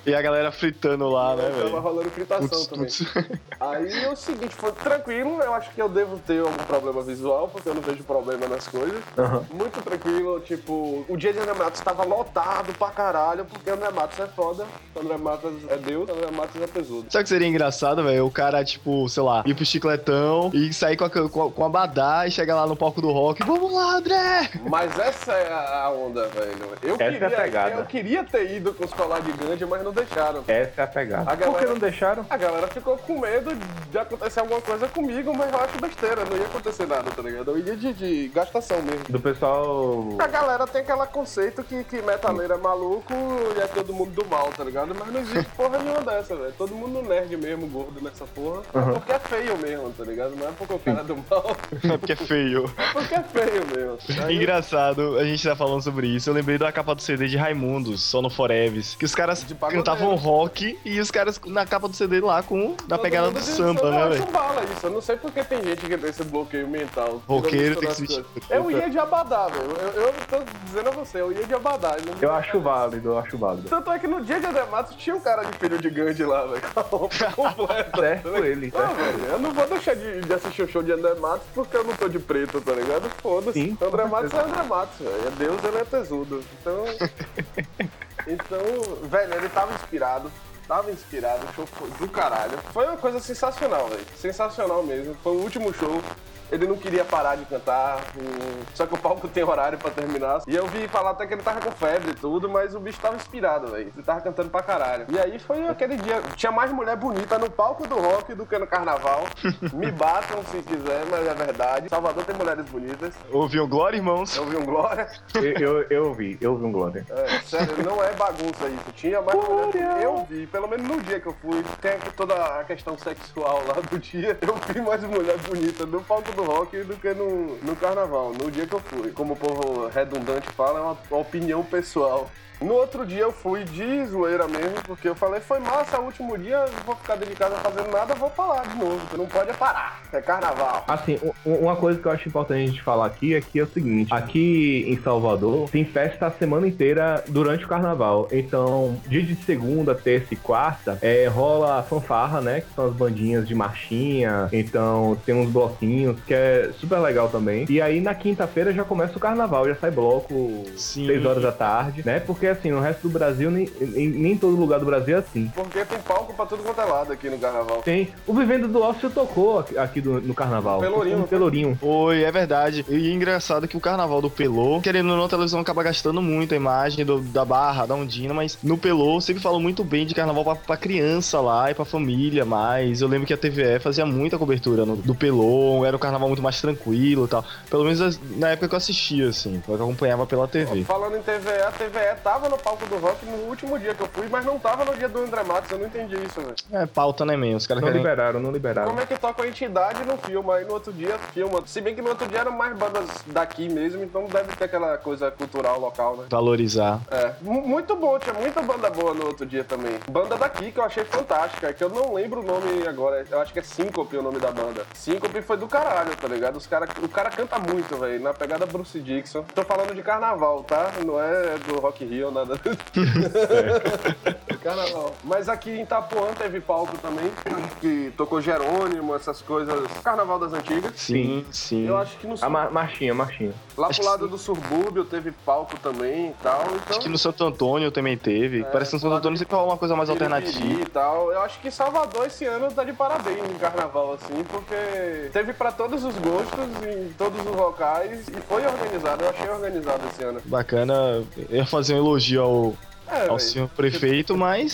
E a galera fritando lá, né, Tava velho? rolando fritação Tuts, também. Aí é o seguinte, foi tranquilo, eu acho que eu devo ter algum problema visual, porque eu não vejo problema nas coisas. Aham. Muito tranquilo, tipo, o dia de André Matos estava lotado pra caralho, porque André Matos é foda, André Matos é Deus, André Matos é pesudo. Sabe o que seria engraçado, velho? O cara, tipo, sei lá, ir pro chicletão e sair com a, com a, com a badá e chegar lá no palco do rock. Vamos lá, André! Mas essa é a onda, velho. Eu, Essa é a queria, pegada. eu queria ter ido com os colares de Gandhi, mas não deixaram. essa é a pegada. A Por que galera- não deixaram? A galera ficou com medo de acontecer alguma coisa comigo, mas eu acho besteira, não ia acontecer nada, tá ligado? Eu ia de, de gastação mesmo. Do pessoal. A galera tem aquele conceito que, que metaleiro é maluco e é todo mundo do mal, tá ligado? Mas não existe porra nenhuma dessa, velho. Todo mundo nerd mesmo, gordo nessa porra. É porque é feio mesmo, tá ligado? Não é porque o cara é do mal, É porque é feio. é porque é feio mesmo. Aí- Engraçado, a gente tá falando sobre isso. Eu lembrei da capa do CD de Raimundos, só no Foreves. Que os caras De pagodeiro. cantavam rock e os caras na capa do CD lá com na pegada do samba, né, Eu velho? acho bala isso. Eu não sei porque tem gente que tem esse bloqueio mental. Roqueiro tem que se vestir. Eu ia de abadá, velho. Eu, eu tô dizendo a você, eu ia de abadá. Eu acho válido, eu acho válido. Tanto é que no dia de André Matos tinha um cara de filho de Gandhi lá, velho. Com a roupa completa. Certo ele, Ah, certo. velho, eu não vou deixar de, de assistir o show de André Matos porque eu não tô de preto, tá ligado? Foda-se. André Matos é. André Matos, velho. É Deus, ele é tesudo. Então. Então, velho, ele tava inspirado. tava inspirado, show do caralho. Foi uma coisa sensacional, velho. Sensacional mesmo. Foi o último show. Ele não queria parar de cantar, só que o palco tem horário pra terminar. E eu vi falar até que ele tava com febre e tudo, mas o bicho tava inspirado, velho. Ele tava cantando pra caralho. E aí foi aquele dia. Tinha mais mulher bonita no palco do rock do que no carnaval. Me batam se quiser, mas é verdade. Salvador tem mulheres bonitas. Ouviu Glória, irmãos? Eu vi um Glória. Eu, eu, eu vi, eu vi um Glória. É, sério, não é bagunça isso. Tinha mais mulher. Eu vi, pelo menos no dia que eu fui. Tem toda a questão sexual lá do dia. Eu vi mais mulher bonita no palco do rock do que no, no carnaval. No dia que eu fui. Como o povo redundante fala, é uma, opinião pessoal. No outro dia eu fui de zoeira mesmo, porque eu falei, foi massa, é o último dia, não vou ficar dedicado a fazer nada, vou falar de novo. Não pode é parar, é carnaval. Assim, uma coisa que eu acho importante a gente falar aqui é que é o seguinte: aqui em Salvador tem festa a semana inteira durante o carnaval. Então, dia de segunda, terça e quarta, é, rola a fanfarra, né? Que são as bandinhas de marchinha. Então, tem uns bloquinhos, que é super legal também. E aí, na quinta-feira já começa o carnaval, já sai bloco Sim. 6 horas da tarde, né? Porque assim, no resto do Brasil, nem, nem, nem todo lugar do Brasil é assim. Porque tem palco pra tudo quanto é lado aqui no carnaval. Tem. O Vivendo do Ócio tocou aqui, aqui do- no carnaval. Pelourinho, no Pelourinho. Foi, é verdade. E engraçado que o carnaval do Pelô, querendo ou não, a televisão acaba gastando muito a imagem do- da Barra, da Ondina, mas no Pelô sempre falam muito bem de carnaval pra, pra criança lá e pra família mais. Eu lembro que a TVE fazia muita cobertura no- do Pelô, era um carnaval muito mais tranquilo e tal. Pelo menos na época que eu assistia, assim, que eu acompanhava pela TV. Falando em TVE, a TVE tava no palco do rock no último dia que eu fui, mas não tava no dia do André Matos, eu não entendi isso, velho. É pauta, né, mesmo? Os caras Não querem. liberaram, não liberaram. Como é que toca a entidade no filme, aí no outro dia filma. Se bem que no outro dia eram mais bandas daqui mesmo, então deve ter aquela coisa cultural local, né? Valorizar. É, mu- muito bom, tinha muita banda boa no outro dia também. Banda daqui que eu achei fantástica, que eu não lembro o nome agora, eu acho que é Syncope o nome da banda. Syncope foi do caralho, tá ligado? Os cara, o cara canta muito, velho, na pegada Bruce Dixon. Tô falando de carnaval, tá? Não é do Rock in Nada. carnaval. Mas aqui em Itapuã teve palco também, que tocou Jerônimo, essas coisas. Carnaval das antigas. Sim, sim. Eu acho que no A mar- marchinha, marchinha. lá acho pro lado do subúrbio teve palco também e tal. Então... Acho que no Santo Antônio também teve. Parece que no Santo Antônio sempre rola uma coisa mais alternativa. e tal. Eu acho que Salvador esse ano tá de parabéns em carnaval, assim, porque teve pra todos os gostos, em todos os locais, e foi organizado. Eu achei organizado esse ano. Bacana. Eu ia fazer um elogio ao, É, ao senhor prefeito, mas.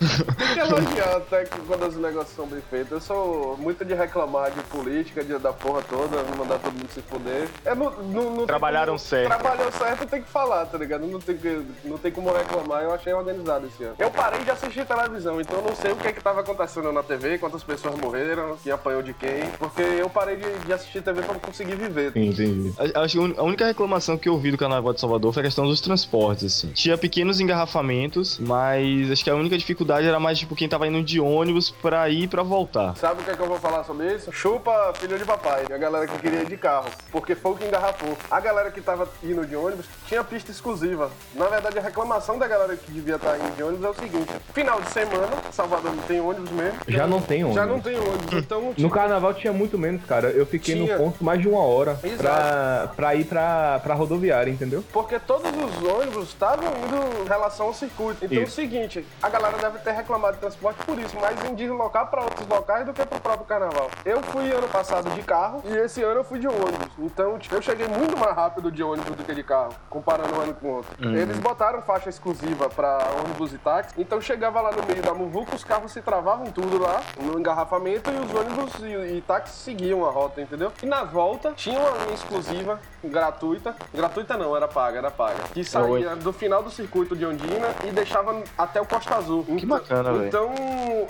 Elogiar até que quando os negócios são bem feitos. Eu sou muito de reclamar de política, de da porra toda, mandar todo mundo se fuder. É, não, não, não Trabalharam como- certo. Trabalhou certo, tem que falar, tá ligado? Não tem, que, não tem como reclamar. Eu achei organizado esse ano. Eu parei de assistir televisão, então eu não sei o que é que tava acontecendo na TV, quantas pessoas morreram, quem apanhou de quem, porque eu parei de, de assistir TV pra conseguir viver. Sim, entendi. A- Acho a a única reclamação que eu ouvi do Carnaval de Salvador foi a questão dos transportes, assim. Tinha pequenos engarrafamentos, mas acho que a única dificuldade era mais, tipo, quem tava indo de ônibus pra ir e pra voltar. Sabe o que é que eu vou falar sobre isso? Chupa filho de papai, a galera que queria ir de carro, porque foi o que engarrafou. A galera que tava indo de ônibus tinha pista exclusiva. Na verdade, a reclamação da galera que devia estar indo de ônibus é o seguinte: final de semana, Salvador não tem ônibus mesmo. Já não tem ônibus. Já não tem ônibus, então não No carnaval tinha muito menos, cara. Eu fiquei Tinha. no ponto mais de uma hora pra, Exato. pra ir pra, pra rodoviária, entendeu? Porque todos os ônibus estavam indo em relação ao circuito. Então é o Isso. seguinte, a galera deve ter reclamado de transporte por isso, mais em deslocar para outros locais do que pro próprio carnaval. Eu fui ano passado de carro e esse ano eu fui de ônibus. Então tipo, eu cheguei muito mais rápido de ônibus do que de carro, comparando um ano com o outro. Eles botaram faixa exclusiva para ônibus e táxi, então chegava lá no meio da muvuca, os carros se travavam tudo lá, no engarrafamento, e os ônibus e, e táxis seguiam a rota, entendeu? E na volta tinha uma linha exclusiva, gratuita. Gratuita não, era paga, era paga. Que saía do final do circuito de Ondina e deixava até o Costa Azul. Que bacana, velho. Então,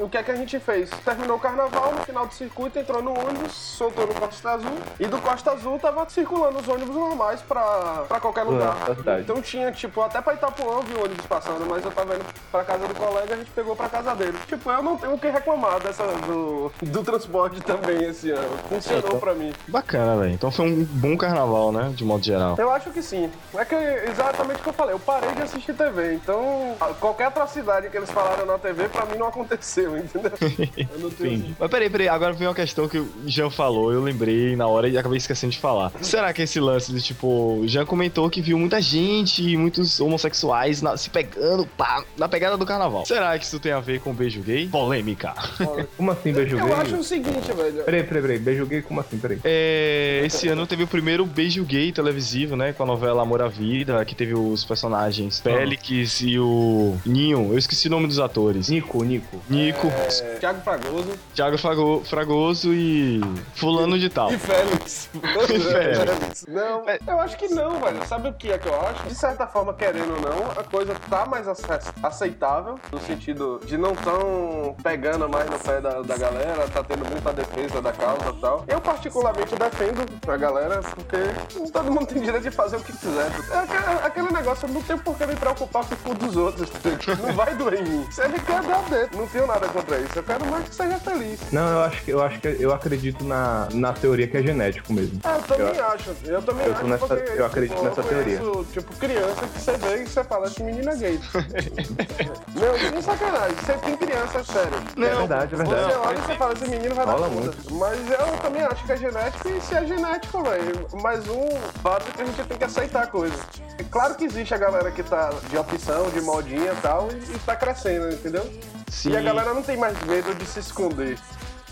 o que é que a gente fez? Terminou o carnaval, no final do circuito, entrou no ônibus, soltou no Costa Azul. E do Costa Azul tava circulando os ônibus normais pra, pra qualquer lugar. da cidade. Então tinha, tipo, até pra Itapuã eu vi ônibus passando, mas eu tava indo pra casa do colega a gente pegou pra casa dele. Tipo, eu não tenho o que reclamar dessa, do, do transporte também esse ano. Funcionou pra mim. Bacana, velho. Então foi um bom carnaval, né? De modo geral. Eu acho que sim. É que exatamente o que eu falei, eu parei de assistir TV, então qualquer atrocidade que eles falaram na TV, pra mim não aconteceu, entendeu? Eu não tenho... Sim. Mas peraí, peraí, agora vem uma questão que o Jean falou, eu lembrei na hora e acabei esquecendo de falar. Será que esse lance de tipo, Jean comentou que viu muita gente, muitos homossexuais na- se pegando, pá, na pegada do carnaval. Será que isso tem a ver com beijo gay? Polêmica. Como assim, beijo Eu gay? acho o seguinte, velho. Peraí, peraí, peraí. Beijo gay, como assim? Peraí. É, esse ano teve o primeiro beijo gay televisivo, né? Com a novela Amor à Vida, que teve os personagens Félix e o Ninho. Eu esqueci o nome dos atores. Nico, Nico. Nico, É, Thiago Fragoso Thiago Frago- Fragoso e Fulano de Tal. e Félix. Félix. Não, eu acho que não, velho. Sabe o que é que eu acho? De certa forma, querendo ou não, a coisa tá mais ace- aceitável, no sentido de não tão pegando mais no pé da, da galera, tá tendo muita defesa da causa e tal. Eu, particularmente, defendo a galera, porque todo mundo tem direito de fazer o que quiser. É aquele, aquele negócio, eu não tenho por que me preocupar com o cu dos outros. Não vai doer em mim. Se ele quer dar dentro, não tenho nada contra isso. Eu quero mais que seja feliz. Não, eu acho que eu acho que eu acredito na, na teoria que é genético mesmo. É, eu também acho. Eu também eu acho. nessa- porque, eu acredito tipo, nessa eu conheço, teoria. Tipo, criança que você vê e você fala assim, menina gay. não, sem sacanagem. Você tem criança, sério. é verdade, é verdade. Você olha e você fala, esse menino vai Rola dar bunda. Mas eu também acho que é genético e se é genético, velho. Mais um fato que a gente tem que aceitar a coisa. É claro que existe a galera que tá de opção, de modinha e tal, e, e tá crescendo, entendeu? Sim. E a galera não tem mais medo de se esconder.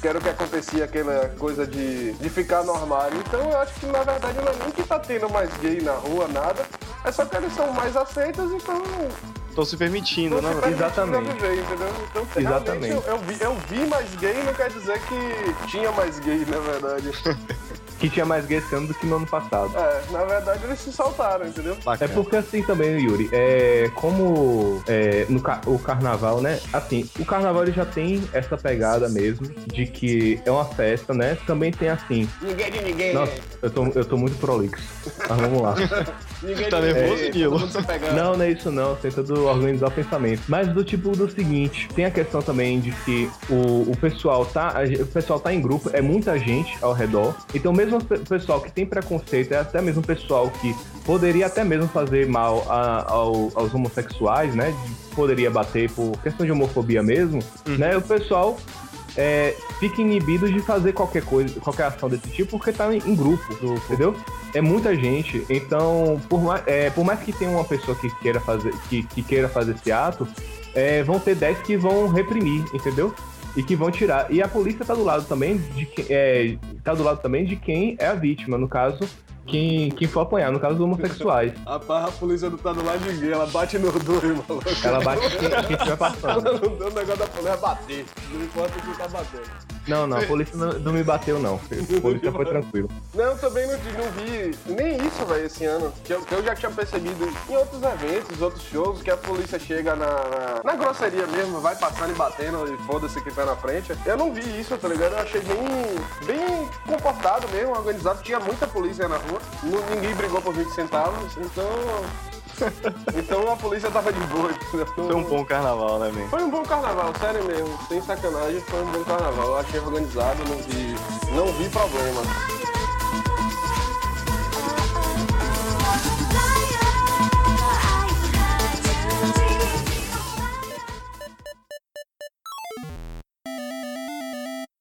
Que era o que acontecia, aquela coisa de, de ficar no armário. Então eu acho que na verdade não é nem que tá tendo mais gay na rua, nada. É só que eles são mais aceitos e estão se permitindo, né? se velho? permitindo Exatamente. viver, entendeu? Então Exatamente. eu, eu vi, eu vi mais gay não quer dizer que tinha mais gay, na verdade. Que tinha mais gay esse ano do que no ano passado. é, na verdade eles se soltaram, entendeu? É Bacana. porque assim também, Yuri, é como é, no o carnaval, né? Assim, o carnaval ele já tem essa pegada mesmo de que é uma festa, né? Também tem assim. Ninguém de ninguém. Nossa, eu tô, eu tô muito prolixo. Mas vamos lá. Ninguém Tá nervoso, Nilo? pegando. Não, não é isso não, tentando organizar o pensamento. Mas do tipo do seguinte, tem a questão também de que o, o pessoal tá. O pessoal tá em grupo, é muita gente ao redor. Então mesmo o pe- pessoal que tem preconceito, é até mesmo o pessoal que poderia até mesmo fazer mal a- ao- aos homossexuais, né? de- poderia bater por questão de homofobia mesmo, né? O pessoal é, fica inibido de fazer qualquer coisa, qualquer ação desse tipo, porque tá em, em grupo, entendeu? É muita gente, então, por mais, é, por mais que tenha uma pessoa que queira fazer, que, que queira fazer esse ato, é, vão ter 10 que vão reprimir, entendeu? E que vão tirar. E a polícia tá do lado também de é, tá do lado também de quem é a vítima, no caso, quem, quem for apanhar, no caso dos homossexuais. Rapaz, a polícia não tá do lado de ninguém, ela bate no dois, maluco. Ela bate quem estiver passando. Ela não deu o negócio da polícia bater. Não importa quem tá batendo. Não, não, a polícia não, não me bateu, não. A polícia foi tranquilo. Não, também não, não vi nem isso, velho, esse ano. Que eu, que eu já tinha percebido em outros eventos, outros shows, que a polícia chega na, na, na grosseria mesmo, vai passando e batendo e foda-se quem tá na frente. Eu não vi isso, tá ligado? Eu achei bem, bem comportado mesmo, organizado. Tinha muita polícia na rua, ninguém brigou por 20 centavos, então. então a polícia tava de boa. entendeu? Foi um bom carnaval, né, man? Foi um bom carnaval, sério mesmo. Sem sacanagem, foi um bom carnaval. Eu achei organizado, não vi, não vi problema.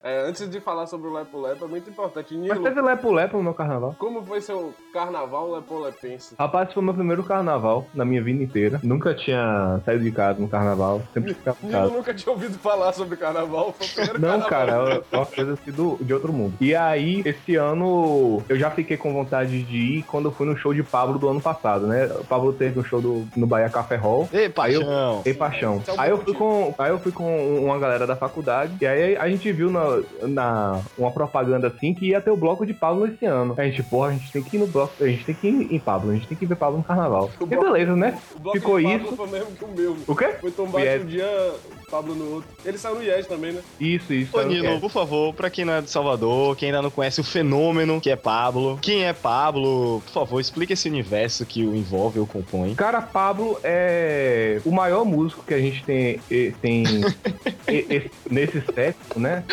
É, antes de falar sobre o Lepo Lepo, é muito importante. Mas Nilo, teve lepo-lepo no meu carnaval. como foi seu carnaval lepolepense? Rapaz, foi meu primeiro carnaval na minha vida inteira. Nunca tinha saído de casa no carnaval. Sempre ficava em Nilo casa. nunca tinha ouvido falar sobre carnaval, foi o primeiro Não, carnaval. cara, é uma coisa assim do, de outro mundo. E aí, esse ano, eu já fiquei com vontade de ir quando eu fui no show de Pablo do ano passado, né? O Pablo teve um show do, no Bahia Café Hall. Ei, Aí eu- paixão! Ei, paixão. Esse é o Aí eu, fui com, aí eu fui com uma galera da faculdade, e aí a gente viu na, na uma propaganda assim que ia ter o bloco de Pablo esse ano. A gente, porra, a gente tem que ir no bloco, a gente tem que ir em Pablo, a gente tem que ver Pablo no carnaval. O E bloco- beleza, né? Ficou isso. foi mesmo que o meu. O quê? Foi Yes. um dia, Pablo no outro. Ele saiu no Yes também, né? Isso, isso. Ô, Nilo, é. por favor, pra quem não é de Salvador, quem ainda não conhece o fenômeno que é Pablo, quem é Pablo, por favor, explique esse universo que o envolve ou compõe. Cara, Pablo é o maior músico que a gente tem, tem nesse século, né?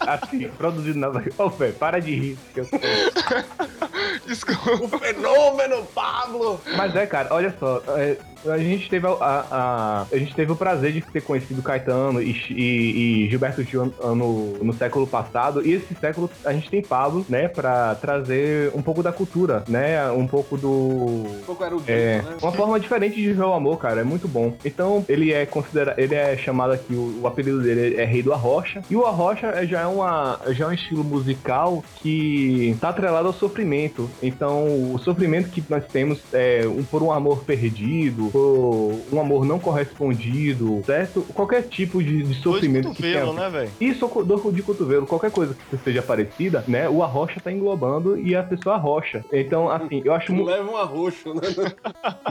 Assim, produzido na. Ô, velho, para de rir. que eu tô- Desculpa. O fenômeno Pablo! Mas é, cara, olha só. é, a gente teve a, a, a gente teve o prazer de ter conhecido Caetano e, e, e Gilberto Gil no, no século passado, e esse século a gente tem Pablo, né, pra trazer um pouco da cultura, né, um pouco do... Um pouco erudito, É, né? uma forma diferente de ver o amor, cara, é muito bom. Então, ele é considerado, ele é chamado aqui, o, o apelido dele é Rei do Arrocha, e o Arrocha é- já é, uma, já é um estilo musical que tá atrelado ao sofrimento. Então, o sofrimento que nós temos é um, por um amor perdido, por um amor não correspondido, certo? Qualquer tipo de, de sofrimento que tenha cotovelos, né, velho? isso, dor de cotovelo, qualquer coisa que seja parecida, né? O arrocha tá englobando e a pessoa arrocha. Então, assim, eu acho muito. Leva um arroxo, né?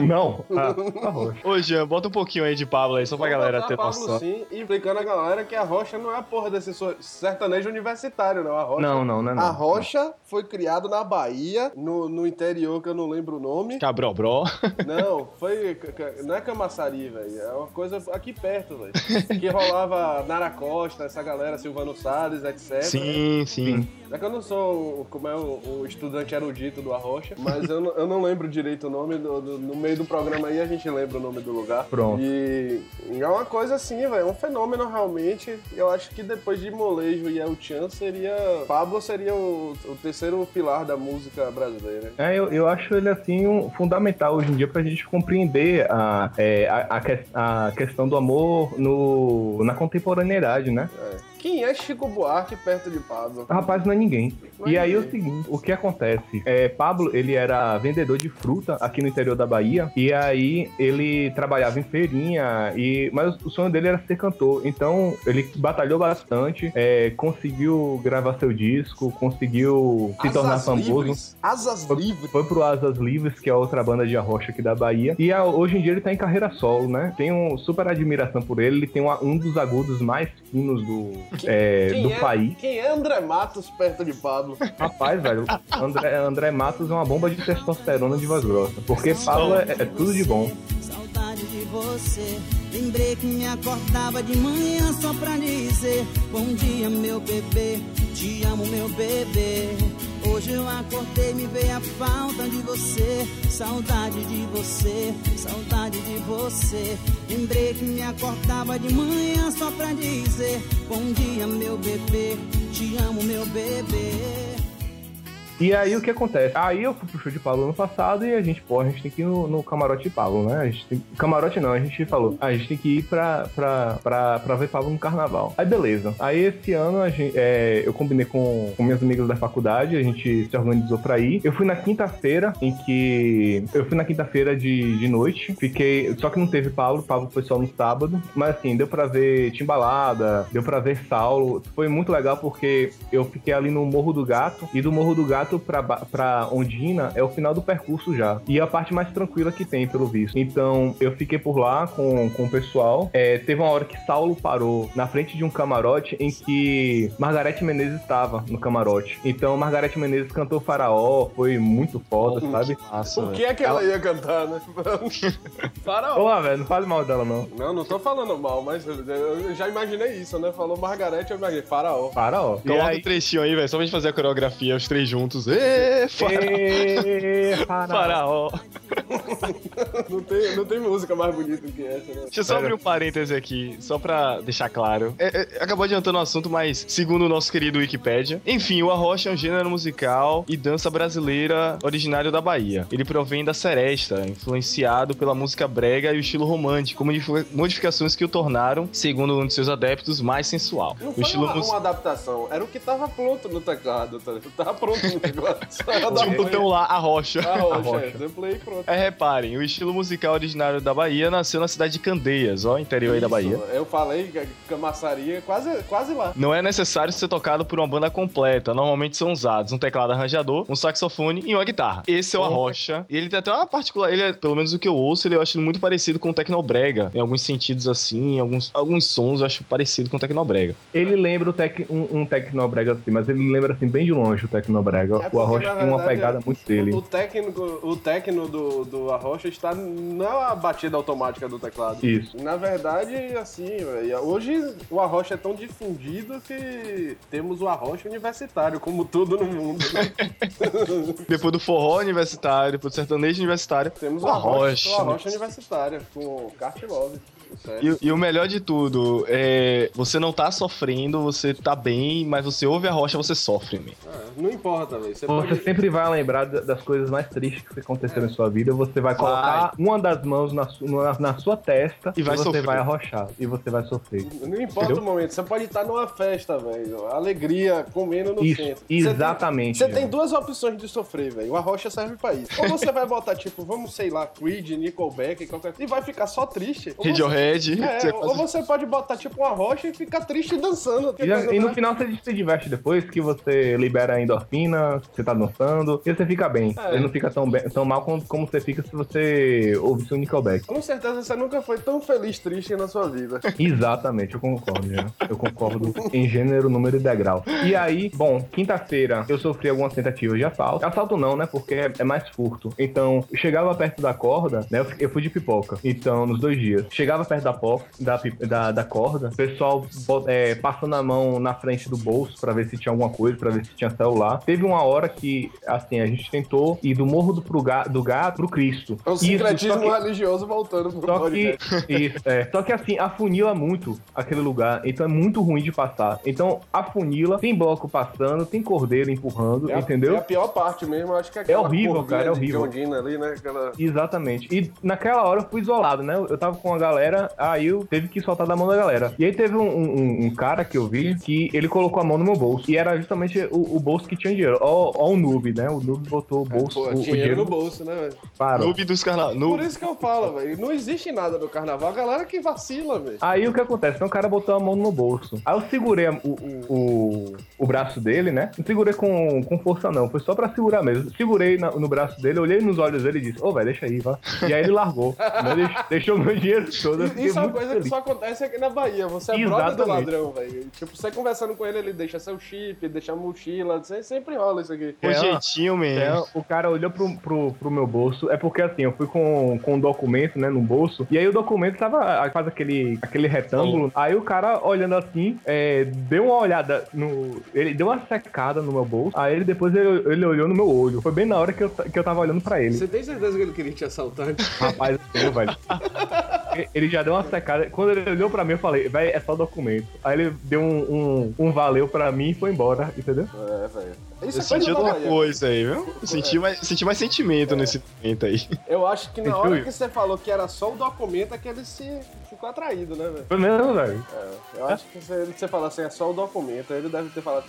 Não, a, arrocha. Ô, Jean, bota um pouquinho aí de Pablo aí, só pra Vamos galera ter Pablo, noção. sim, e explicando a galera que a rocha não é a porra desse so- sertanejo universitário, não. A rocha, Não, não, não não. A rocha foi criado na Bahia, no, no interior que eu não lembro o nome. Cabrão, bro. Não, foi. Não é Camaçari, velho. É uma coisa aqui perto, velho. Que rolava Nara Costa, essa galera, Silvano Salles, etc. Sim, sim. É que eu não sou o- como é o, o estudante erudito do Arrocha, mas eu não, eu não lembro direito o nome. do- do- no meio do programa aí a gente lembra o nome do lugar. Pronto. E é uma coisa assim, velho. É um fenômeno realmente. Eu acho que depois de Molejo e El Chan seria. Pablo seria o, o terceiro pilar da música brasileira. É, eu, eu acho ele assim um, fundamental hoje em dia pra gente compreender a, é, a, a, que- a questão do amor no, na contemporaneidade, né? É. Quem é Chico Buarque perto de Pablo? Rapaz, não é ninguém. Não é e aí é o ninguém. seguinte, o que acontece? É, Pablo, ele era vendedor de fruta aqui no interior da Bahia, e aí ele trabalhava em feirinha, e mas o sonho dele era ser cantor. Então ele batalhou bastante, é, conseguiu gravar seu disco, conseguiu se tornar Asas famoso. Livres. Asas Livres. Foi pro Asas Livres, que é outra banda de arrocha aqui da Bahia. E a- hoje em dia ele tá em carreira solo, né? Tenho super admiração por ele. Ele tem uma- um dos agudos mais finos do, é, Quem do é, país. Quem é André Matos perto de Pablo? Rapaz, velho, André, André Matos é uma bomba de testosterona de voz grossa. Porque Pablo é, é tudo de bom. Saudade de você. Lembrei que me acordava de manhã só pra dizer Bom dia, meu bebê. Te amo, meu bebê. Hoje eu acordei, me veio a falta de você. Saudade de você, saudade de você. Lembrei que me acordava de manhã só pra dizer Bom dia, meu bebê. Te amo, meu bebê. E aí o que acontece? Aí eu fui pro show de Pablo ano passado e a gente, pô, a gente tem que ir no, no camarote de Pablo, né? A gente tem... Camarote não, a gente falou, "Ah, a gente tem que ir pra, pra, pra, pra ver Pablo no carnaval. Aí beleza. Aí esse ano a gente, é, eu combinei com, com minhas amigas da faculdade, a gente se organizou pra ir. Eu fui na quinta-feira, em que. Eu fui na quinta-feira de, de noite, fiquei. Só que não teve Pablo, Pablo foi só no sábado. Mas assim, deu pra ver Timbalada, deu pra ver Saulo. Foi muito legal porque eu fiquei ali no Morro do Gato e do Morro do Gato pra, Ba- pra Ondina é o final do percurso já. E é a parte mais tranquila que tem, pelo visto. Então eu fiquei por lá com, com o pessoal. É, teve uma hora que Saulo parou na frente de um camarote em que Margarete Menezes estava no camarote. Então Margarete Menezes cantou Faraó, foi muito foda, sabe? Nossa, Por que é que ela ia cantar, né? Faraó. Ô, velho, não fale mal dela não. Não, não tô falando mal, mas eu- já imaginei isso, né? Falou Margarete, eu imaginei Faraó. Faraó. Coloca aí... um trechinho aí, velho, só pra gente fazer a coreografia, os três juntos. Ê, faraó. Ê, Faraó. faraó. Não tem, não tem música mais bonita que essa, né? Deixa eu só abrir um parêntese aqui, só pra deixar claro. É, é, acabou adiantando o assunto, mas segundo o nosso querido Wikipedia. Enfim, o arrocha é um gênero musical e dança brasileira originário da Bahia. Ele provém da seresta, influenciado pela música brega e o estilo romântico, modifi- modificações que o tornaram, segundo um de seus adeptos, mais sensual. Não O foi estilo uma, mus- uma adaptação, era o que tava pronto no teclado, tá ligado? Tava pronto no um play. botão lá. A rocha, rocha. é, deu play e pronto. É, reparem, o estilo musical originário da Bahia nasceu na cidade de Candeias, ó, interior aí da Isso, Bahia. Eu falei que a camaçaria é quase, quase lá. Não é necessário ser tocado por uma banda completa. Normalmente são usados um teclado arranjador, um saxofone e uma guitarra. Esse é o Arrocha. E ele tem até uma particular. Ele é, pelo menos o que eu ouço, ele eu acho muito parecido com o Tecnobrega. Em alguns sentidos assim, em alguns, alguns sons eu acho parecido com o Tecnobrega. Ele lembra o tec, um, um Tecnobrega assim, mas ele lembra assim bem de longe o Tecnobrega. É o Arrocha tem uma pegada muito dele. O técnico, o técnico do, do, Arrocha está na batida automática do teclado. Isso. Na verdade, assim, velho, hoje o Arrocha é tão difundido que temos o Arrocha universitário, como tudo no mundo. né? Depois do forró universitário, depois do sertanejo universitário. temos o Arrocha, o Arrocha. Arrocha universitário, com o Kart Love. E, e o melhor de tudo é você não tá sofrendo, você tá bem, mas você ouve a rocha, você sofre, man. Ah, não importa, velho. Você Você pode... sempre vai lembrar da- das coisas mais tristes que aconteceram em sua vida. Você vai colocar uma das mãos na, su- na, na sua testa E vai você sofrer. vai arrochar. E você vai sofrer. Não importa Entendeu? o momento, você pode estar numa festa, velho. Alegria, comendo no Isso, centro. exatamente, Você tem, você tem duas opções de sofrer, velho. A rocha serve pra isso. Ou você vai botar, tipo, vamos, sei lá, Creed, Nickelback, qualquer E vai ficar só triste. Ou você- É, você ou você pode botar, tipo, uma rocha e ficar triste dançando. E, e no final você se diverte depois que você libera a endorfina, você tá dançando, e você fica bem. É. Você não fica tão, bem, tão mal como, como você fica se você ouvir seu Nickelback. Com certeza você nunca foi tão feliz triste na sua vida. Exatamente, eu concordo, já. Eu concordo em gênero, número e degrau. E aí, bom, quinta-feira eu sofri algumas tentativas de assalto. Assalto não, né? Porque é, é mais furto. Então, chegava perto da corda, né? Eu fui de pipoca. Então, nos dois dias. Chegava perto da, po- da, da, da corda, o pessoal é, passando a mão na frente do bolso pra ver se tinha alguma coisa, pra ver se tinha celular. Teve uma hora que, assim, a gente tentou ir do Morro do, pro ga, do Gato pro Cristo. É o Isso, sincretismo que- religioso voltando pro só que, isso, é. Só que assim, afunila muito aquele lugar, então é muito ruim de passar. Então, afunila, tem bloco passando, tem cordeiro empurrando, É a- entendeu? É a pior parte mesmo, acho que é aquela horrível, curvinha cara, é horrível. Ali, né? Aquela... Exatamente. E naquela hora eu fui isolado, né? Eu tava com a galera, aí eu teve que soltar da mão da galera. E aí teve um, um- um cara que eu vi que ele colocou a mão no meu bolso. E era justamente o, o bolso que tinha dinheiro. Ó, ó o noob, né? O noob botou o bolso, Pô, o, o dinheiro no bolso, né, velho? Parou. Noob dos carnaval. Por isso que eu falo, velho. Não existe nada no carnaval. A galera que vacila, velho. Aí o que acontece? Então o cara botou a mão no meu bolso. Aí eu segurei a- o, o, o, braço dele, né? Não segurei com, com força, não. Foi só pra segurar mesmo. Segurei na- no braço dele, olhei nos olhos dele e disse: Ô, velho, deixa aí, vá. E aí ele largou. Né? Deix- Deixou meu dinheiro todo. Isso é uma coisa feliz. que só acontece aqui na Bahia. Você é brother do ladrão, velho. Tipo, você conversando com ele, ele deixa seu chip, deixa a mochila. Você sempre rola isso aqui. Com É, jeitinho, man. É, o cara olhou pro, pro, pro meu bolso. É porque assim, eu fui com, com um documento, né, no bolso. E aí o documento tava. Faz aquele, aquele retângulo. Aí o cara, olhando assim, é, deu uma olhada no. Ele deu uma secada no meu bolso. Aí ele depois ele, ele olhou no meu olho. Foi bem na hora que eu, que eu tava olhando pra ele. Você tem certeza que ele queria te assaltar? Rapaz, eu, velho. Ele já deu uma secada. Quando ele olhou pra mim, eu falei, velho, é só documento. Aí ele deu um, um, um valeu pra mim e foi embora, entendeu? É, velho. Isso Eu é coisa senti outra Bahia. coisa aí, viu? Eu senti mais, senti mais sentimento nesse momento aí. Eu acho que na hora que você falou que era só o documento é que ele se ficou atraído, né, velho? Foi mesmo, velho. É, eu acho que se você falar assim, é só o documento, aí ele deve ter falado,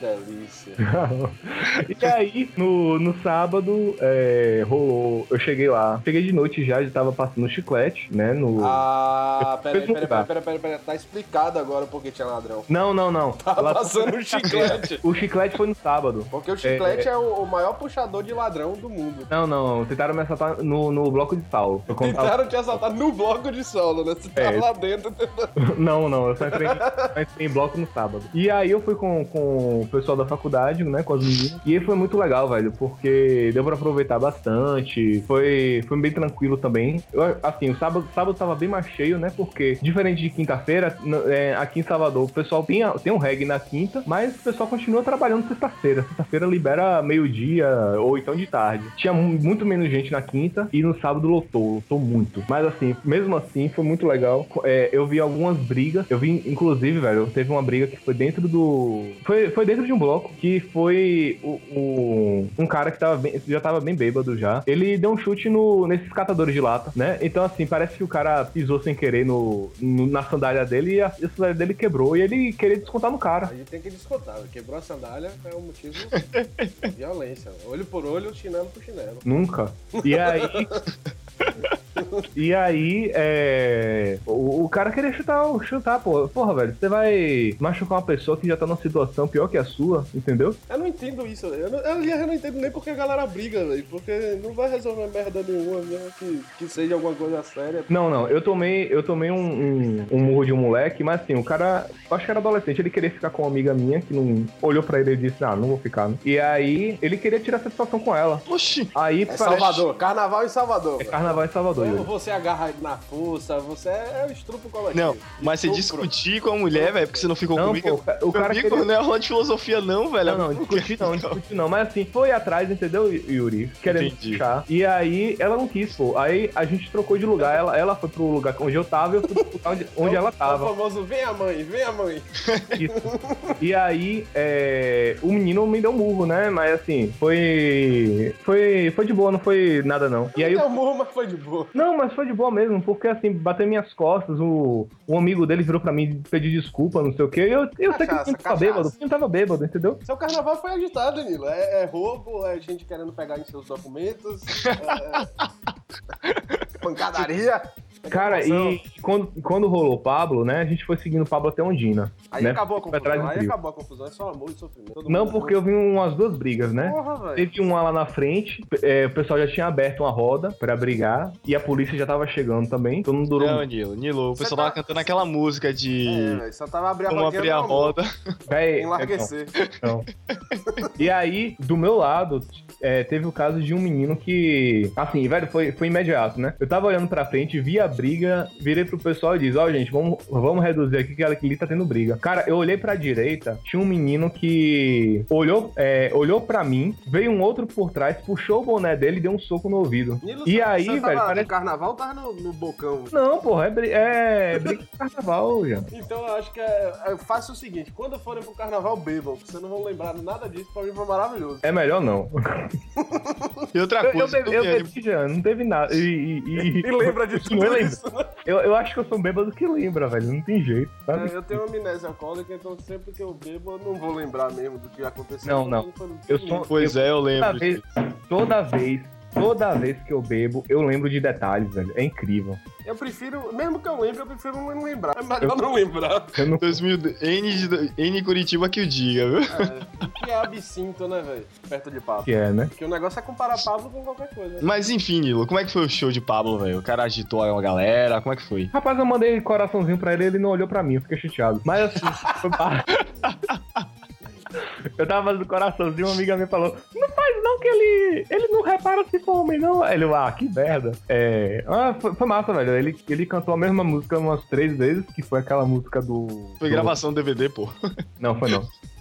delícia. e aí, no, no sábado, é, rolou. Eu cheguei lá. Cheguei de noite já, já tava passando chiclete, né? No. Ah, peraí, peraí, lugar. peraí, peraí, peraí, tá explicado agora porque tinha ladrão. Não, não, não. Tá Lá- passando um chiclete. O chiclete foi no sábado. Porque o chiclete é, o, o maior puxador de ladrão do mundo. Não, não. Tentaram me assaltar no, no bloco de contava- Tentaram te assaltar no bloco de solo, né? Você tá É. lá dentro tentando. Não, não, eu só só entrei em bloco no sábado. E aí eu fui com, com o pessoal da faculdade, né, com as meninas. E foi muito legal, velho, porque deu pra aproveitar bastante. Foi, foi bem tranquilo também. Eu, assim, o sábado, sábado tava bem mais cheio, né, porque diferente de quinta-feira, é, aqui em Salvador, o pessoal tem, a- tem um reggae na quinta, mas o pessoal continua trabalhando sexta-feira. Sexta-feira libera meio-dia ou então de tarde. Tinha mu- muito menos gente na quinta e no sábado lotou, lotou muito. Mas assim, mesmo assim, foi muito legal. É, eu vi algumas brigas. Eu vi, inclusive, velho, teve uma briga que foi dentro do. Foi, foi dentro de um bloco que foi o, o- um cara que tava bem- já tava bem bêbado já. Ele deu um chute no, nesses catadores de lata, né? Então, assim, parece que o cara pisou sem querer no, no- na sandália dele e a, a sandália dele quebrou e ele queria descontar no cara. A gente tem que descontar. Quebrou a sandália é um motivo de violência. Olho por olho, chinelo por chinelo. Nunca. E aí. E aí, é. O, o cara queria chutar, chutar, porra. Porra, velho, você vai machucar uma pessoa que já tá numa situação pior que a sua, entendeu? Eu não entendo isso, velho. Eu, não- eu, eu não entendo nem porque a galera briga, velho. Porque não vai resolver merda nenhuma, mesmo que, que seja alguma coisa séria. Não, não, eu tomei, eu tomei um, um, um murro de um moleque, mas assim, o cara, acho que era adolescente, ele queria ficar com uma amiga minha que não olhou pra ele e disse, ah, não vou ficar. Né? E aí, ele queria tirar satisfação com ela. Oxi. Aí, É parece- Salvador, carnaval em Salvador. É. carnaval em Salvador, você agarra na força, você é o estrupo coletivo. Não, mas você Estupro. discutir com a mulher, velho, porque você não ficou Não, comigo. pô, o cara amigo, queria- não é aula de filosofia, não, velho. Não, não, discutir não, discutir não. Mas assim, foi atrás, entendeu, Yuri? Querendo Entendi. puxar. E aí, ela não quis, pô. Aí a gente trocou de lugar. Ela, ela foi pro lugar onde eu tava e eu fui pro lugar onde, onde ela É o tava. famoso vem a mãe, vem a mãe. Isso. E aí, é, o menino me deu um murro, né? Mas assim, foi. Foi, foi de boa, não foi nada não. E aí, Deu eu- um murro, mas foi de boa. não, mas foi de boa mesmo, porque assim, bateu minhas costas, o, o amigo dele virou pra mim pedir desculpa, não sei o quê. Eu, eu sei que o tava bêbado, o tava bêbado, entendeu? Seu carnaval foi agitado, Danilo. É, é roubo, é gente querendo pegar em seus documentos, é... pancadaria. Cara, e quando, quando rolou o Pablo, né? A gente foi seguindo o Pablo até Ondina. Aí né? acabou a confusão, aí acabou a confusão, é só amor e sofrimento. Todo Não, porque eu vi umas duas brigas, né? Porra, velho. Teve uma lá na frente, é, o pessoal já tinha aberto uma roda pra brigar e a polícia já tava chegando também. Todo mundo durou. Não, Nilo, Nilo, o pessoal tá- tava cantando aquela música É, de. velho, só tava abrindo a Vamos abrir a roda. Véi, Enlarguecer. Não. E aí, do meu lado, é, teve o caso de um menino que. Assim, velho, foi, foi imediato, né? Eu tava olhando pra frente, vi a briga, virei pro pessoal e disse: Ó, gente, vamos, vamos reduzir aqui que ali tá tendo briga. Cara, eu olhei pra direita, tinha um menino que olhou, é, olhou pra mim, veio um outro por trás, puxou o boné dele e deu um soco no ouvido. Nilo, E aí, você velho, tava parece. no carnaval ou tava no, no bocão? Não, porra, é, bri- é briga de carnaval, já. Então eu acho que é, é, faça o seguinte, quando forem pro carnaval, bebam, vocês não vão lembrar nada disso, pra mim foi maravilhoso. É melhor não. E outra Eu, eu, coisa, bebi- eu tu quer- bebi já, não teve nada. E, e- e- E lembra de tudo Não lembra. isso, né? Eu, eu acho que eu sou um bêbado que lembra, velho. Não tem jeito, sabe? É, Eu tenho amnésia alcoólica, então sempre que eu bebo, eu não vou lembrar mesmo do que aconteceu. Não, não. Foi- Eu sou- Pois é, eu Toda lembro. vez, toda vez, toda vez que eu bebo, eu lembro de detalhes, velho. É incrível. Eu prefiro, mesmo que eu lembre, eu prefiro não lembrar. É melhor não lembrar. Eu não 2000, N, de- N Curitiba que o diga, viu? É, que é absinto, né, velho? Perto de Pablo. que é, né? Porque o negócio é comparar Pablo com qualquer coisa. Mas enfim, Nilo, como é que foi o show de Pablo, velho? O cara agitou a galera, como é que foi? Rapaz, eu mandei coraçãozinho pra ele, ele não olhou pra mim, eu fiquei chateado. Mas assim, foi pá. Eu tava fazendo coraçãozinho, uma amiga minha falou: que ele. Ele não repara se for homem, não. Ele, ah, que merda. É. Ah, foi, foi massa, velho. Ele, ele cantou a mesma música umas três vezes, que foi aquela música do. Foi do- gravação DVD, pô. Não, foi não.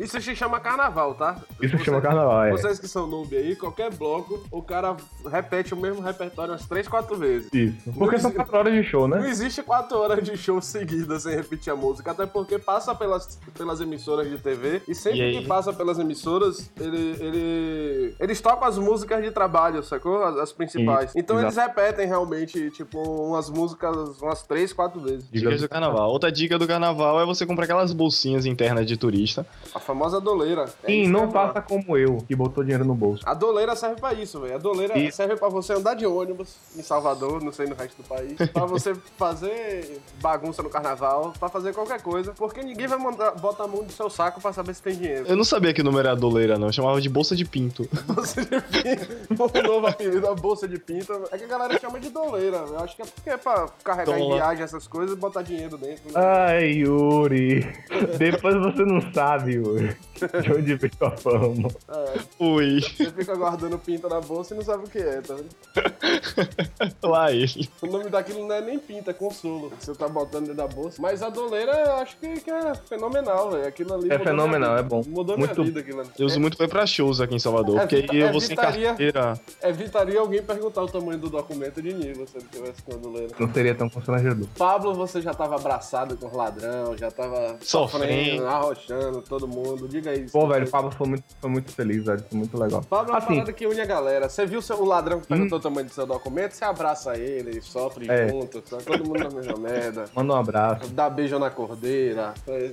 Isso se chama carnaval, tá? Isso Você- chama carnaval, é. Vocês que são noob aí, qualquer bloco, o cara repete o mesmo repertório umas 3, 4 vezes. Isso. Porque são existe- quatro horas de show, Não né? existe 4 horas de show seguidas sem repetir a música, até porque passa pelas, pelas emissoras de TV e sempre E que passa pelas emissoras, ele, ele, eles tocam as músicas de trabalho, sacou? As, as principais. Isso, então exato. eles repetem realmente, tipo, umas músicas umas 3, 4 vezes. Dicas do carnaval. Outra dica do carnaval é você comprar aquelas bolsinhas internas de turista. A famosa doleira. É Sim, não faça como eu, que botou dinheiro no bolso. A doleira serve pra isso, velho. A doleira Isso. serve pra você andar de ônibus em Salvador, não sei no resto do país, pra você fazer bagunça no carnaval, pra fazer qualquer coisa, porque ninguém vai mandar, botar a mão no seu saco pra saber se tem dinheiro. Eu não sabia que o número era doleira, não. Eu chamava de bolsa de pinto. Bolsa de pinto, o novo apelido, a bolsa de pinto, é que a galera chama de doleira. Eu acho que é porque é pra carregar em Dólar. viagem essas coisas e botar dinheiro dentro. né? Ai, Yuri. Depois você não sabe, Yuri. De onde veio a fama. É, Ui, você fica guardando pinta na bolsa e não sabe o que é, tá vendo? lá ele. O nome daquilo não é nem pinta, é consolo. Você tá botando dentro da bolsa. Mas a doleira eu acho que, que é fenomenal, velho. Aquilo ali. É fenomenal, é bom. Mudou Muito- minha vida aquilo ali. Eu uso muito foi pra shows aqui em Salvador, É, porque evita- aí eu vou sem evitaria- carteira. Evitaria alguém perguntar o tamanho do documento de nível se ele tivesse com a doleira. Não seria tão constrangedor. Pablo, você já tava abraçado com os ladrão, já tava Sofrendo. sofrendo, arrochando todo mundo. Diga aí. Pô, velho, o Pablo foi muito, foi muito feliz, velho. Foi muito legal. Pablo é uma Assim, parada que une a galera. Você viu o ladrão que perguntou o tamanho do seu documento, você abraça ele, sofre É. junto, tá todo mundo na mesma merda. manda um abraço. Dá beijo na cordeira. É,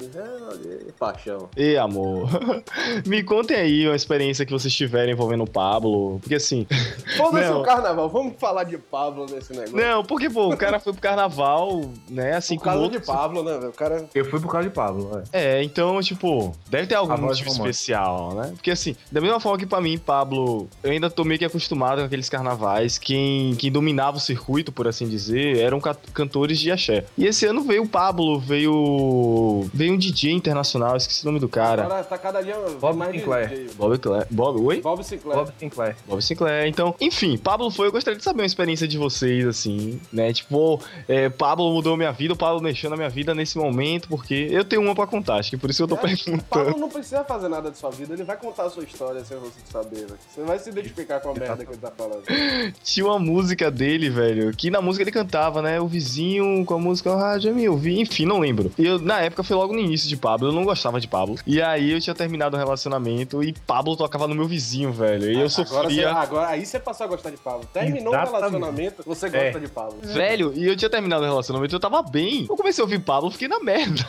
paixão. E amor, me contem aí uma experiência que vocês tiveram envolvendo o Pablo. Porque assim. Foda-se Não. o carnaval, vamos falar de Pablo nesse negócio. Não, porque, pô, o cara foi pro carnaval, né? Assim Por como. causa de outros- Pablo, né, velho? O cara. Eu fui por causa de Pablo, velho. É, então, tipo, deve ter algum motivo especial, né? Porque assim, da mesma forma que pra mim, Pablo, eu ainda tô meio que acostumado com aqueles carnavais. Quem, quem dominava o circuito, por assim dizer, eram ca- cantores de axé. E esse ano veio o Pablo, veio. Veio um DJ internacional, esqueci o nome do cara. Agora tá cada dia Bob mais Sinclair. DJ. Bob Sinclair. Bob, oi? Bob Sinclair. Bob Sinclair. Bob Sinclair. Então, enfim, Pablo foi. Eu gostaria de saber uma experiência de vocês, assim, né? Tipo, é, Pablo mudou minha vida, o Pablo mexeu na minha vida nesse momento, porque eu tenho uma pra contar, acho que por isso que eu tô É, perguntando. Pablo não precisa fazer nada de sua vida, ele vai contar a sua história sem você saber, velho. Você vai se identificar com a merda que ele tá falando. Tinha uma música dele, velho, que na música ele cantava, né? O vizinho com a música o rádio me ouvi, enfim, não lembro. E eu, na época, foi logo no início de Pablo, eu não gostava de Pablo. E aí eu tinha terminado o relacionamento e Pablo tocava no meu vizinho, velho. E eu Agora, você, sofria. agora aí você passou a gostar de Pablo. Terminou o Exatamente. relacionamento, você gosta É. de Pablo. Velho, e eu tinha terminado o relacionamento, eu tava bem. Eu comecei a ouvir Pablo, fiquei na merda.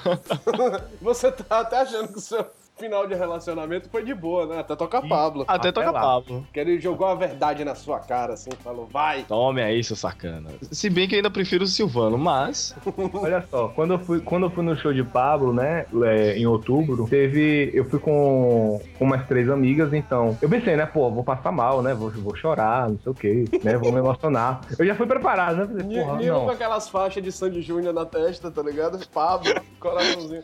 Você tá até achando que o seu final de relacionamento foi de boa, né? Até toca Pablo. Até, Até toca lá. Pablo. Que ele jogou a verdade na sua cara, assim, falou, vai. Tome aí, seu sacana. Se bem que ainda prefiro o Silvano, mas. Olha só, quando eu fui, quando eu fui no show de Pablo, né, é, em outubro, teve. Eu fui com, com umas três amigas, então. Eu pensei, né, pô, vou passar mal, né? Vou, vou chorar, não sei o quê, né? Vou me emocionar. Eu já fui preparado, né? Falei, porra, Nilo com não. aquelas faixas de Sandy Júnior na testa, tá ligado? Pablo, coraçãozinho.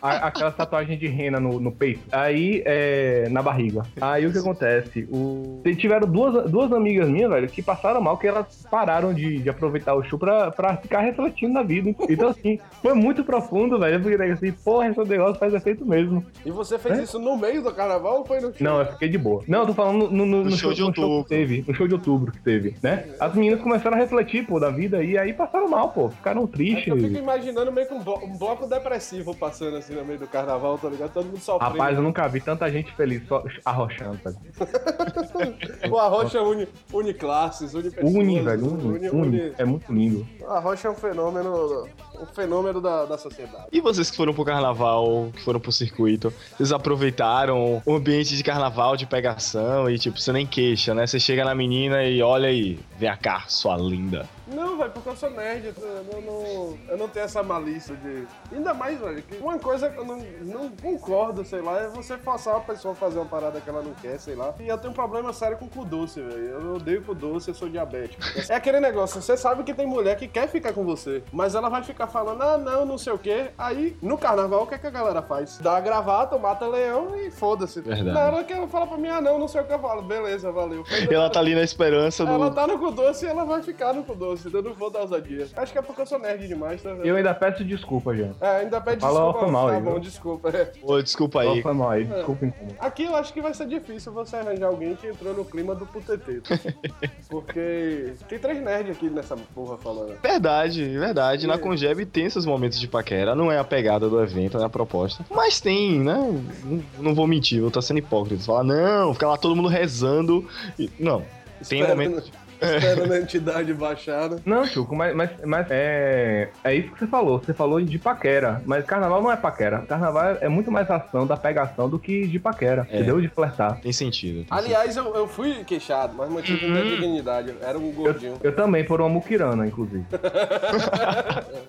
A- aquela tatuagem de rena no, no peito. Aí, é, na barriga. Aí o que acontece? O... Tiveram duas, duas amigas minhas, velho, que passaram mal, que elas pararam de, de aproveitar o show pra, pra ficar refletindo na vida. Então, assim, foi muito profundo, velho. Eu fiquei assim, porra, esse negócio faz efeito mesmo. E você fez É? isso no meio do carnaval ou foi no show? Não, eu fiquei de boa. Não, eu tô falando no, no- no show de no outubro. que teve. No show de outubro que teve, né? As meninas começaram a refletir, pô, da vida e aí passaram mal, pô. Ficaram É tristes. eu fico imaginando meio que um, blo- um bloco depressivo passando assim no meio do carnaval, tá ligado? Todo mundo sofrendo. Rapaz, eu nunca vi tanta gente feliz só arrochando, velho. O Arrocha une, une classes, une pessoas. Uni, velho, uni, une, uni. une. É muito lindo. A Rocha é um fenômeno, um fenômeno da, da sociedade. E vocês que foram pro carnaval, que foram pro circuito, vocês aproveitaram o ambiente de carnaval, de pegação e tipo, você nem queixa, né? Você chega na menina e olha aí, vem cá, sua linda. Não, velho, porque eu sou nerd, eu não, não- eu não tenho essa malícia de. Ainda mais, velho, que uma coisa que eu não, não concordo, sei lá, é você forçar uma pessoa a fazer uma parada que ela não quer, sei lá. E eu tenho um problema sério com cu doce, velho. Eu odeio cu doce, eu sou diabético. É aquele negócio, você sabe que tem mulher que quer ficar com você, mas ela vai ficar falando, ah, não, não sei o quê. Aí, no carnaval, o que, é que a galera faz? Dá a gravata, mata leão e foda-se. Verdade. Na hora que ela fala pra mim, ah, não, não sei o que eu falo, beleza, valeu. Ela tá ali na esperança do. Ela tá no cu doce e ela vai ficar no cu doce. Eu não vou dar ousadia. Acho que é porque eu sou nerd demais, tá? Eu ainda peço desculpa, gente. É, ainda pede Fala, desculpa. foi mal tá aí, bom, viu? desculpa. é. Ô, desculpa aí. foi mal aí, desculpa incômodo. Aqui eu acho que vai ser difícil você arranjar alguém que entrou no clima do puteteto. Porque tem três nerds aqui nessa porra falando. Verdade, verdade. Na Congeb tem esses momentos de paquera. Não é a pegada do evento, não é a proposta. Mas tem, né? Não, não vou mentir, vou estar sendo hipócrita. Falar, não, fica lá todo mundo rezando. E- Não. Tem Esperando- momento. Esperando a entidade baixar, né? Não, Chuco, mas, mas, mas é, é isso que você falou. Você falou de paquera, mas carnaval não é paquera. Carnaval é muito mais ação da pegação do que de paquera, É. entendeu? De flertar. Tem sentido. tem Aliás, eu, eu fui queixado, mas mantive minha dignidade. Era um gordinho. Eu também, por uma muquirana, inclusive.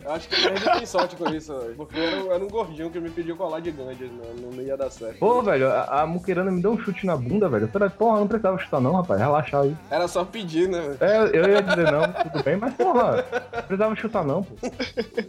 Eu acho que nerd tem sorte com isso, velho. Porque era, um- era um gordinho que me pediu colar de Ganges, não, não ia dar certo. Pô, velho, a, a muquirana me deu um chute na bunda, velho. Eu falei, porra, não precisava chutar não, rapaz. Relaxa aí. Era só pedir, né? É, eu ia dizer não, tudo bem, mas porra, não precisava chutar não, pô.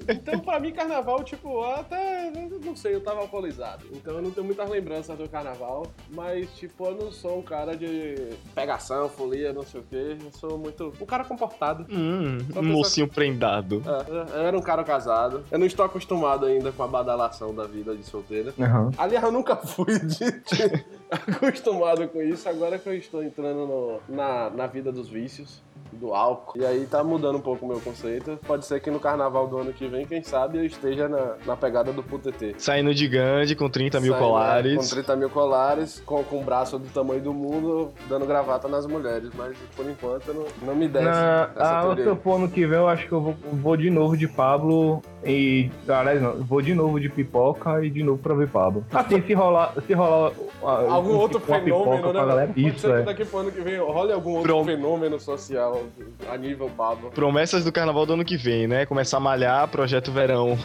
Então, pra mim, carnaval, tipo, até. Não sei, eu tava alcoolizado. Então eu não tenho muitas lembranças do carnaval. Mas, tipo, eu não sou um cara de pegação, folia, não sei o quê. Eu sou muito. Um cara comportado. Hum, um mocinho prendado. É, eu era um cara casado. Eu não estou acostumado ainda com a badalação da vida de solteira. Aham. Aliás, eu nunca fui de, de- acostumado com isso. Agora que eu estou entrando no- na, na vida dos vícios. Do álcool. E aí tá mudando um pouco o meu conceito. Pode ser que no carnaval do ano que vem, quem sabe, eu esteja na, na pegada do PUTT. Saindo de Gandhi com 30 mil Saindo, colares. é, Com 30 mil colares, com, com o braço do tamanho do mundo, dando gravata nas mulheres. Mas por enquanto não, não me desce Na, ah, se eu for ano que vem, eu acho que eu vou, vou de novo de Pablo e. Aliás, não, vou de novo de pipoca e de novo pra ver Pablo. Assim, se rolar. Se rolar ah, Algum um- outro fenômeno, né? pra galera, Pode Isso, ser que é. daqui pro ano que vem role algum outro Pronto. fenômeno social a nível Pablo. Promessas do carnaval do ano que vem, né? Começar a malhar, projeto verão.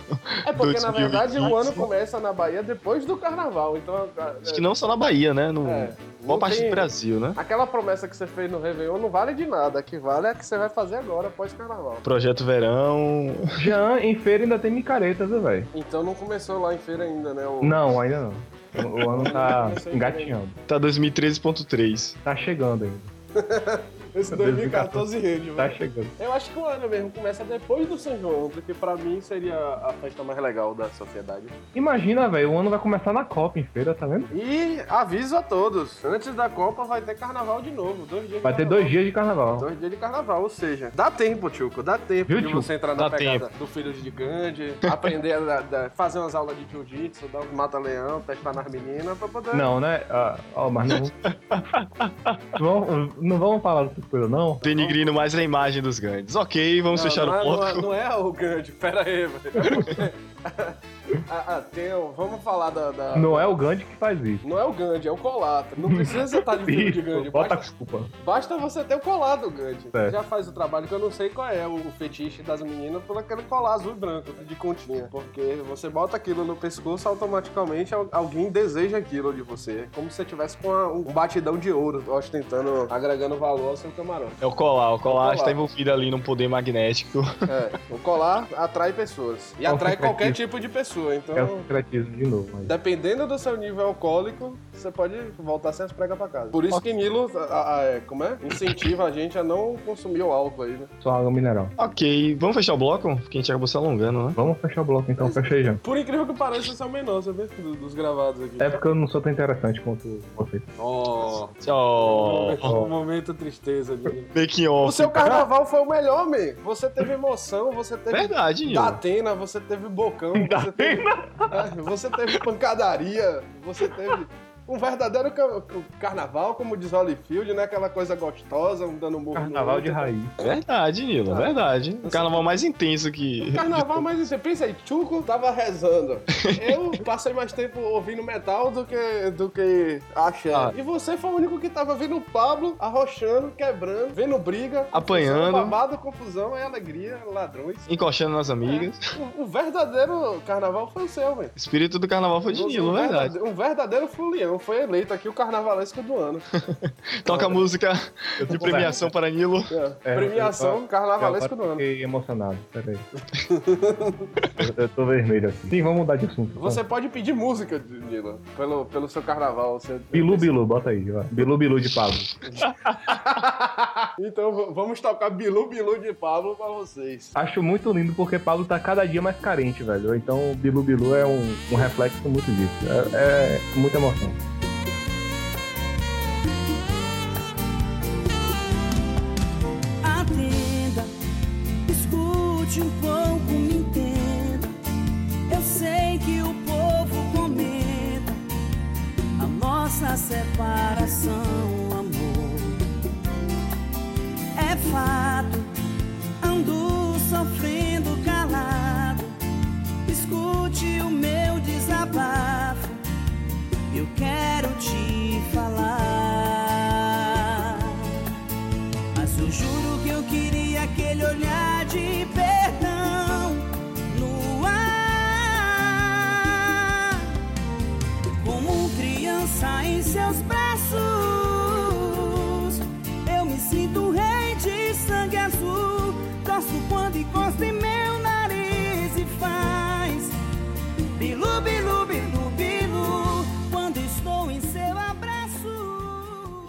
É porque, na 2020. verdade, o ano começa na Bahia depois do carnaval. Então, Acho que não só na Bahia, né? No, É, boa não parte tem- do Brasil, né? Aquela promessa que você fez no Réveillon não vale de nada. O que vale é a que você vai fazer agora, após carnaval. Projeto verão. Já em feira ainda tem micaretas, né, velho? Então não começou lá em feira ainda, né? O... Não, ainda não. O, o ano tá engatinhando. Tá 2013.3. Tá chegando ainda. Esse Meu Deus, 2014 rede, Tá chegando. Eu acho que o ano mesmo começa depois do São João, porque pra mim seria a festa mais legal da sociedade. Imagina, velho, o ano vai começar na Copa em feira, tá vendo? E aviso a todos, antes da Copa vai ter carnaval de novo, dois dias de Vai ter carnaval. dois dias de carnaval. Dois dias de carnaval, ou seja, dá tempo, Tchuco, dá tempo Viu, de Tchuco? você entrar na Dá pegada do filho de Gandhi, aprender a da- da- fazer umas aulas de jiu-jitsu, dar uns mata-leão, testar nas meninas, pra poder... Não, né? Ah, ó, mas não. Vamos- não vamos falar dessas coisas, não? Denigrindo mais a imagem dos grandes. Ok, vamos Não, fechar não o é, não, é, não é o Gandhi, pera aí, velho. ah, ah, tem, o- vamos falar da... da- Não é o Gandhi que faz isso. Não é o Gandhi, é o Colata. Não precisa você estar de filho de Gandhi. Isso, bota a Basta, culpa. basta você ter o colar do Gandhi. É. Já faz o trabalho que eu não sei qual é o fetiche das meninas por aquele colar azul e branco de continha. Porque você bota aquilo no pescoço, automaticamente al- alguém deseja aquilo de você. É como se você tivesse com uma- um batidão de ouro, ostentando, agregando valor ao seu camarote. É o colar. O colar colar. está envolvido ali num poder magnético. É, o colar atrai pessoas. E É atrai qualquer tipo de pessoa. Então, É o secretismo de novo. Mas... dependendo do seu nível alcoólico, você pode voltar sem as pregas pra casa. Por isso que Nilo, a- a- é, como é? Incentiva a gente a não consumir o álcool aí, né? Só água mineral. ok, vamos fechar o bloco? Porque a gente acabou se alongando, né? Vamos fechar o bloco então, fechei já. Por incrível que pareça, esse é o menor, sabe? Do- Dos gravados aqui. É porque eu não sou tão interessante quanto você. Oh, Tchau. um momento tristeza, Nilo. Making O seu carnaval foi o melhor, man. Você teve emoção, você teve Verdade, Nilo. Datena, você teve bocão, você teve, é, você teve pancadaria, você teve um verdadeiro ca- carnaval, como diz Holyfield, né? Aquela coisa gostosa, um dando murro no Carnaval de raiz. Verdade, Nilo. Verdade. O carnaval mais intenso que. Carnaval, mas você pensa aí, Chuco tava rezando. Eu passei mais tempo ouvindo metal do que, do que axé. Ah. E você foi o único que tava vendo o Pablo arrochando, quebrando, vendo briga, Apanhando. babado, confusão, é alegria, ladrões. Encoxando nas amigas. O, o verdadeiro carnaval foi o seu, velho. Espírito do carnaval foi de Nilo, um verdade. verdade- Um verdadeiro fulião. Foi eleito aqui o carnavalesco do ano. Toca a música de premiação para Nilo. É, É, Premiação carnavalesco do ano. fiquei emocionado, peraí. eu, eu tô vermelho aqui. Sim, vamos mudar de assunto. Você pode pedir música, Nilo, pelo, pelo seu carnaval. Você... Bilu Bilu, bota aí, vai. Bilu Bilu de Pablo. Então vamos tocar Bilu Bilu de Pablo pra vocês. Acho muito lindo porque Pablo tá cada dia mais carente, velho. Então Bilu Bilu é um, um reflexo muito disso. É, é muita emoção. Escute um pouco, me entenda. Eu sei que o povo comenta a nossa separação, amor. É fato, ando sofrendo calado. Escute o meu desabafo. Eu quero te falar. Mas eu juro que eu queria aquele olhar de perdão seus braços, eu me sinto rei de sangue azul. Gosto quando encosta em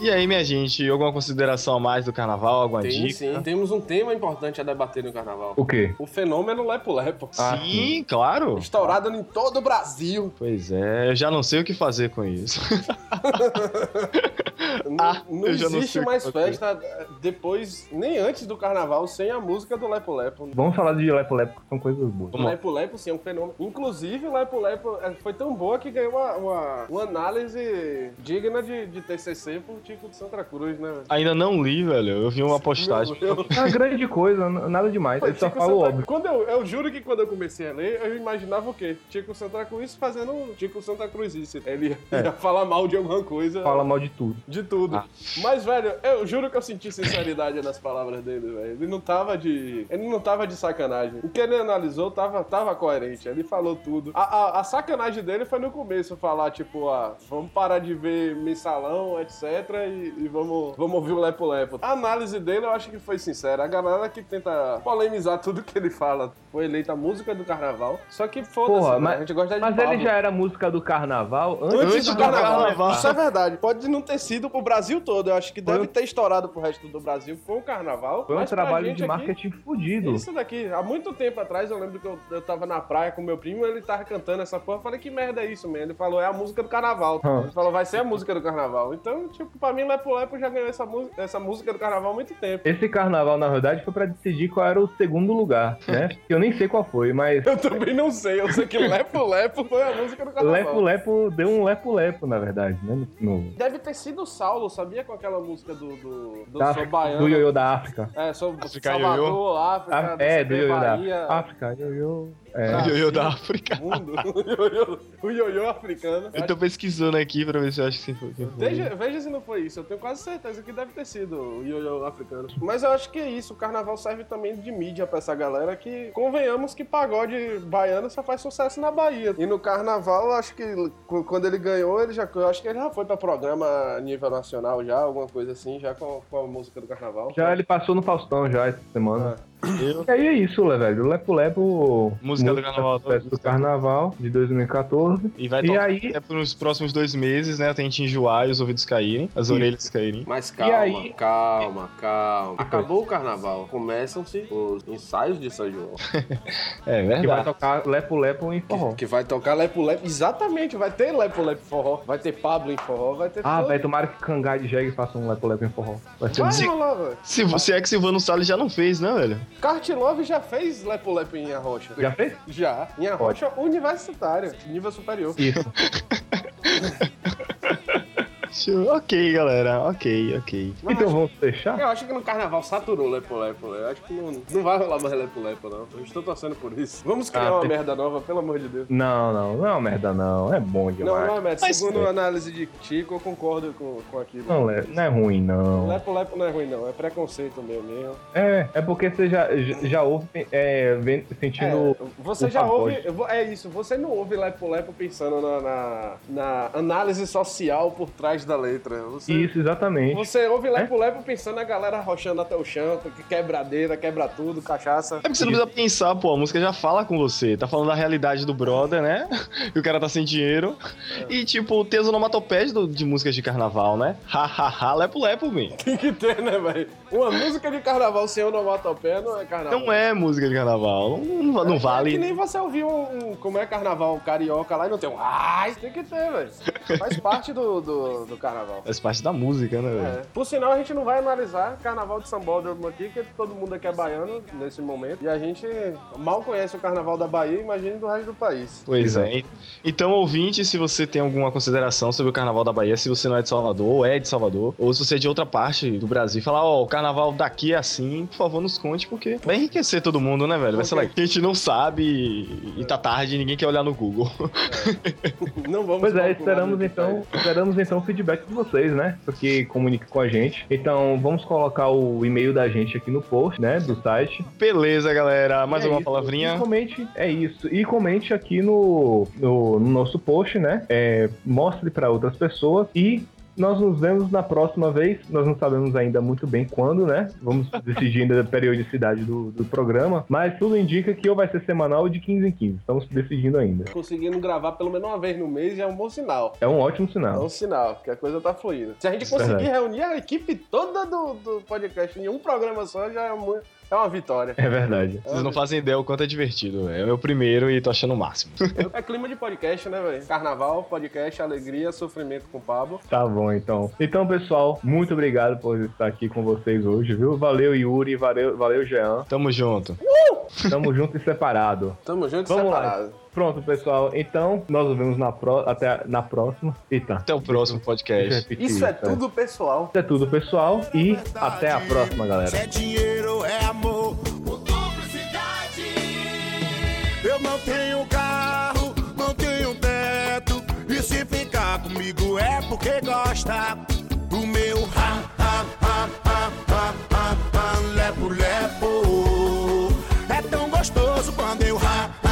E aí, minha gente, alguma consideração a mais do carnaval? Alguma Tem dica? sim. Temos um tema importante a debater no carnaval. O quê? O fenômeno Lepo Lepo. Ah, Sim, claro. Estourado em todo o Brasil. Pois é, eu já não sei o que fazer com isso. Não, Ah, não eu já não existe o que mais festa eh, depois, nem antes do carnaval, sem a música do Lepo Lepo. Vamos falar de Lepo Lepo, que são coisas boas. Vamos lá. Lepo Lepo, sim, é um fenômeno. Inclusive, o Lepo Lepo eh, foi tão boa que ganhou uma, uma, uma análise digna de, de TCC por Tico de Santa Cruz, né? velho? Ainda não li, velho. Eu vi uma postagem. É uma grande coisa, nada demais. Pô, Eu só falo Santa- óbvio. Quando eu, eu juro que quando eu comecei a ler, eu imaginava o quê? Tico Santa Cruz fazendo um Tico Santa Cruzice. Ele ia, É. ia falar mal de alguma coisa. Fala mal de tudo. De tudo. Ah. Mas, velho, eu juro que eu senti sinceridade nas palavras dele, velho. Ele não tava de. Ele não tava de sacanagem. O que ele analisou tava, tava coerente. Ele falou tudo. A, a, a sacanagem dele foi no começo, falar, tipo, ah, vamos parar de ver mensalão, etc. E, e vamos, vamos ouvir o Lepo Lepo. A análise dele eu acho que foi sincera. A galera que tenta polemizar tudo que ele fala foi eleita música do carnaval. Só que foda-se, Porra, né? mas- a gente gosta de Mas Pablo. ele já era música do carnaval antes, Antes do carnaval. carnaval. Isso é verdade. Pode não ter sido pro Brasil todo. Eu acho que Foi deve um- ter estourado pro resto do Brasil com o carnaval. Foi um trabalho de aqui- marketing fudido. Isso daqui, há muito tempo atrás, eu lembro que eu, eu tava na praia com meu primo, ele tava cantando essa porra. Eu falei, que merda é isso, man? Ele falou, é a música do carnaval. Hum. Ele falou, vai ser a música do carnaval. Então, tipo, pra mim, Lepo Lepo já ganhou essa, música- essa música do carnaval há muito tempo. Esse carnaval, na verdade, foi pra decidir qual era o segundo lugar, né? Eu nem sei qual foi, mas Eu também não sei, eu sei que Lepo Lepo foi a música do carnaval. Lepo Lepo deu um Lepo Lepo, na verdade, né? No, Deve ter sido o Saulo, sabia? Com aquela música do, do, do da Sou África, Baiano. do ioiô da África. É, sou África, Salvador, ioiô. África, Ah, é, do ioiô da Bahia, África, ioiô. É. Ah, O ioiô da África. mundo. o ioiô- africano. Eu tô pesquisando aqui pra ver se eu acho que sim foi. Veja, veja se não foi isso. Eu tenho quase certeza que deve ter sido o ioiô africano. Mas eu acho que é isso. O carnaval serve também de mídia pra essa galera que, convenhamos que pagode baiano só faz sucesso na Bahia. E no carnaval, eu acho que qu- quando ele ganhou, ele já, eu acho que ele já foi pra programa a nível nacional já, alguma coisa assim, já com, com a música do carnaval. Já ele passou no Faustão já essa semana. Eu- E aí é isso, velho? Lepo Lepo. Música do carnaval. do carnaval de 2014. E vai E tocar aí- até pros próximos dois meses, né? Até a gente enjoar e os ouvidos caírem, as Isso. orelhas caírem. Mas calma, aí- calma, calma. Acabou o carnaval. Começam-se os ensaios de São João. É Que vai verdade. tocar Lepo Lepo em forró. Que vai tocar Lepo Lepo. Exatamente, vai ter Lepo Lepo forró. Vai ter Pablo em forró, vai ter Ah, velho, tomara que Cangai de Jegue faça um Lepo Lepo em forró. Vai ser Vai rolar, velho. Se você é que Silvano Salles já não fez, né, velho? Kart Love já fez Lepo Lepo em Arrocha. Já fez? Já. Em Arrocha universitário, nível superior. Isso. Ok, galera. Ok, ok. Mas Então vamos fechar? Eu acho que no carnaval saturou Lepo Lepo. Eu acho que não, não vai rolar mais Lepo Lepo, não. Eu estou torcendo por isso. Vamos criar Ah, uma tem- merda nova, pelo amor de Deus. Não, não, não é uma merda, não. É bom Não, demais. não é merda. Mas- Segundo a análise de Tico, eu concordo com, com aquilo. Não, é, não é ruim, não. Lepo Lepo não é ruim, não. É preconceito meu mesmo. É, é porque você já, já, ouve é, sentindo. É, você já pagode. ouve. É isso, você não ouve Lepo Lepo pensando na, na, na análise social por trás da letra. Você, Isso, exatamente. você ouve Lepo Lepo pensando na galera arrochando até o chão, que quebradeira, quebra tudo, cachaça. É porque você não precisa pensar, pô, a música já fala com você. Tá falando da realidade do brother, né? E o cara tá sem dinheiro. E, tipo, tem as onomatopeias do- de músicas de carnaval, né? Hahaha, lepo lepo, bem. Tem que ter, né, velho? Uma música de carnaval sem onomatopeia não é carnaval. Não é música de carnaval. Não, não É vale. que nem você ouviu um, um- como é carnaval carioca lá e não tem um ai, tem que ter, velho. Faz parte do, do, do carnaval. Faz parte da música, né, velho? É. Por sinal, a gente não vai analisar Carnaval de São Paulo aqui, que todo mundo aqui é baiano nesse momento. E a gente mal conhece o Carnaval da Bahia, imagine do resto do país. Pois é. Então, ouvinte, se você tem alguma consideração sobre o Carnaval da Bahia, se você não é de Salvador, ou é de Salvador, ou se você é de outra parte do Brasil, e falar, ó, o Carnaval daqui é assim, por favor, nos conte, porque vai enriquecer todo mundo, né, velho? Vai ser lá, a gente não sabe e e tá tarde e ninguém quer olhar no Google. Não vamos Pois é, esperamos então, esperamos então o feedback de vocês, né? Porque comunique com a gente. Então, vamos colocar o e-mail da gente aqui no post, né? Do site. Beleza, galera. Mais É uma isso. palavrinha. E comente, é isso. E comente aqui no, no, no nosso post, né? É, mostre para outras pessoas e nós nos vemos na próxima vez. Nós não sabemos ainda muito bem quando, né? Vamos decidir ainda a periodicidade do, do programa. Mas tudo indica que ou vai ser semanal ou de 15 em 15. Estamos decidindo ainda. Conseguindo gravar pelo menos uma vez no mês é um bom sinal. É um ótimo É sinal. um sinal, que a coisa tá fluindo. Se a gente é conseguir verdade. reunir a equipe toda do, do podcast em um programa só, já é mu- É uma vitória. É verdade. Vocês não fazem ideia o quanto é divertido, velho. É o meu primeiro e tô achando o máximo. É clima de podcast, né, velho? Carnaval, podcast, alegria, sofrimento com o Pablo. Tá bom, então. Então, pessoal, muito obrigado por estar aqui com vocês hoje, viu? Valeu, Yuri. Valeu, valeu Jean. Tamo junto. Tamo junto e separado. Tamo junto e Vamos lá. separado. Pronto, pessoal. Então, nós nos vemos na pro... até na próxima. Eita. Até o próximo podcast. repetir Isso é tudo pessoal. Isso é tudo, pessoal. E até a próxima, galera. É dinheiro, é amor. Por duplicidade. Eu não tenho carro, não tenho teto. E se ficar comigo é porque gosta do meu ha, ha, ha, ha, ha, ha, ha, lepo, lepo. Gostoso quando eu ha,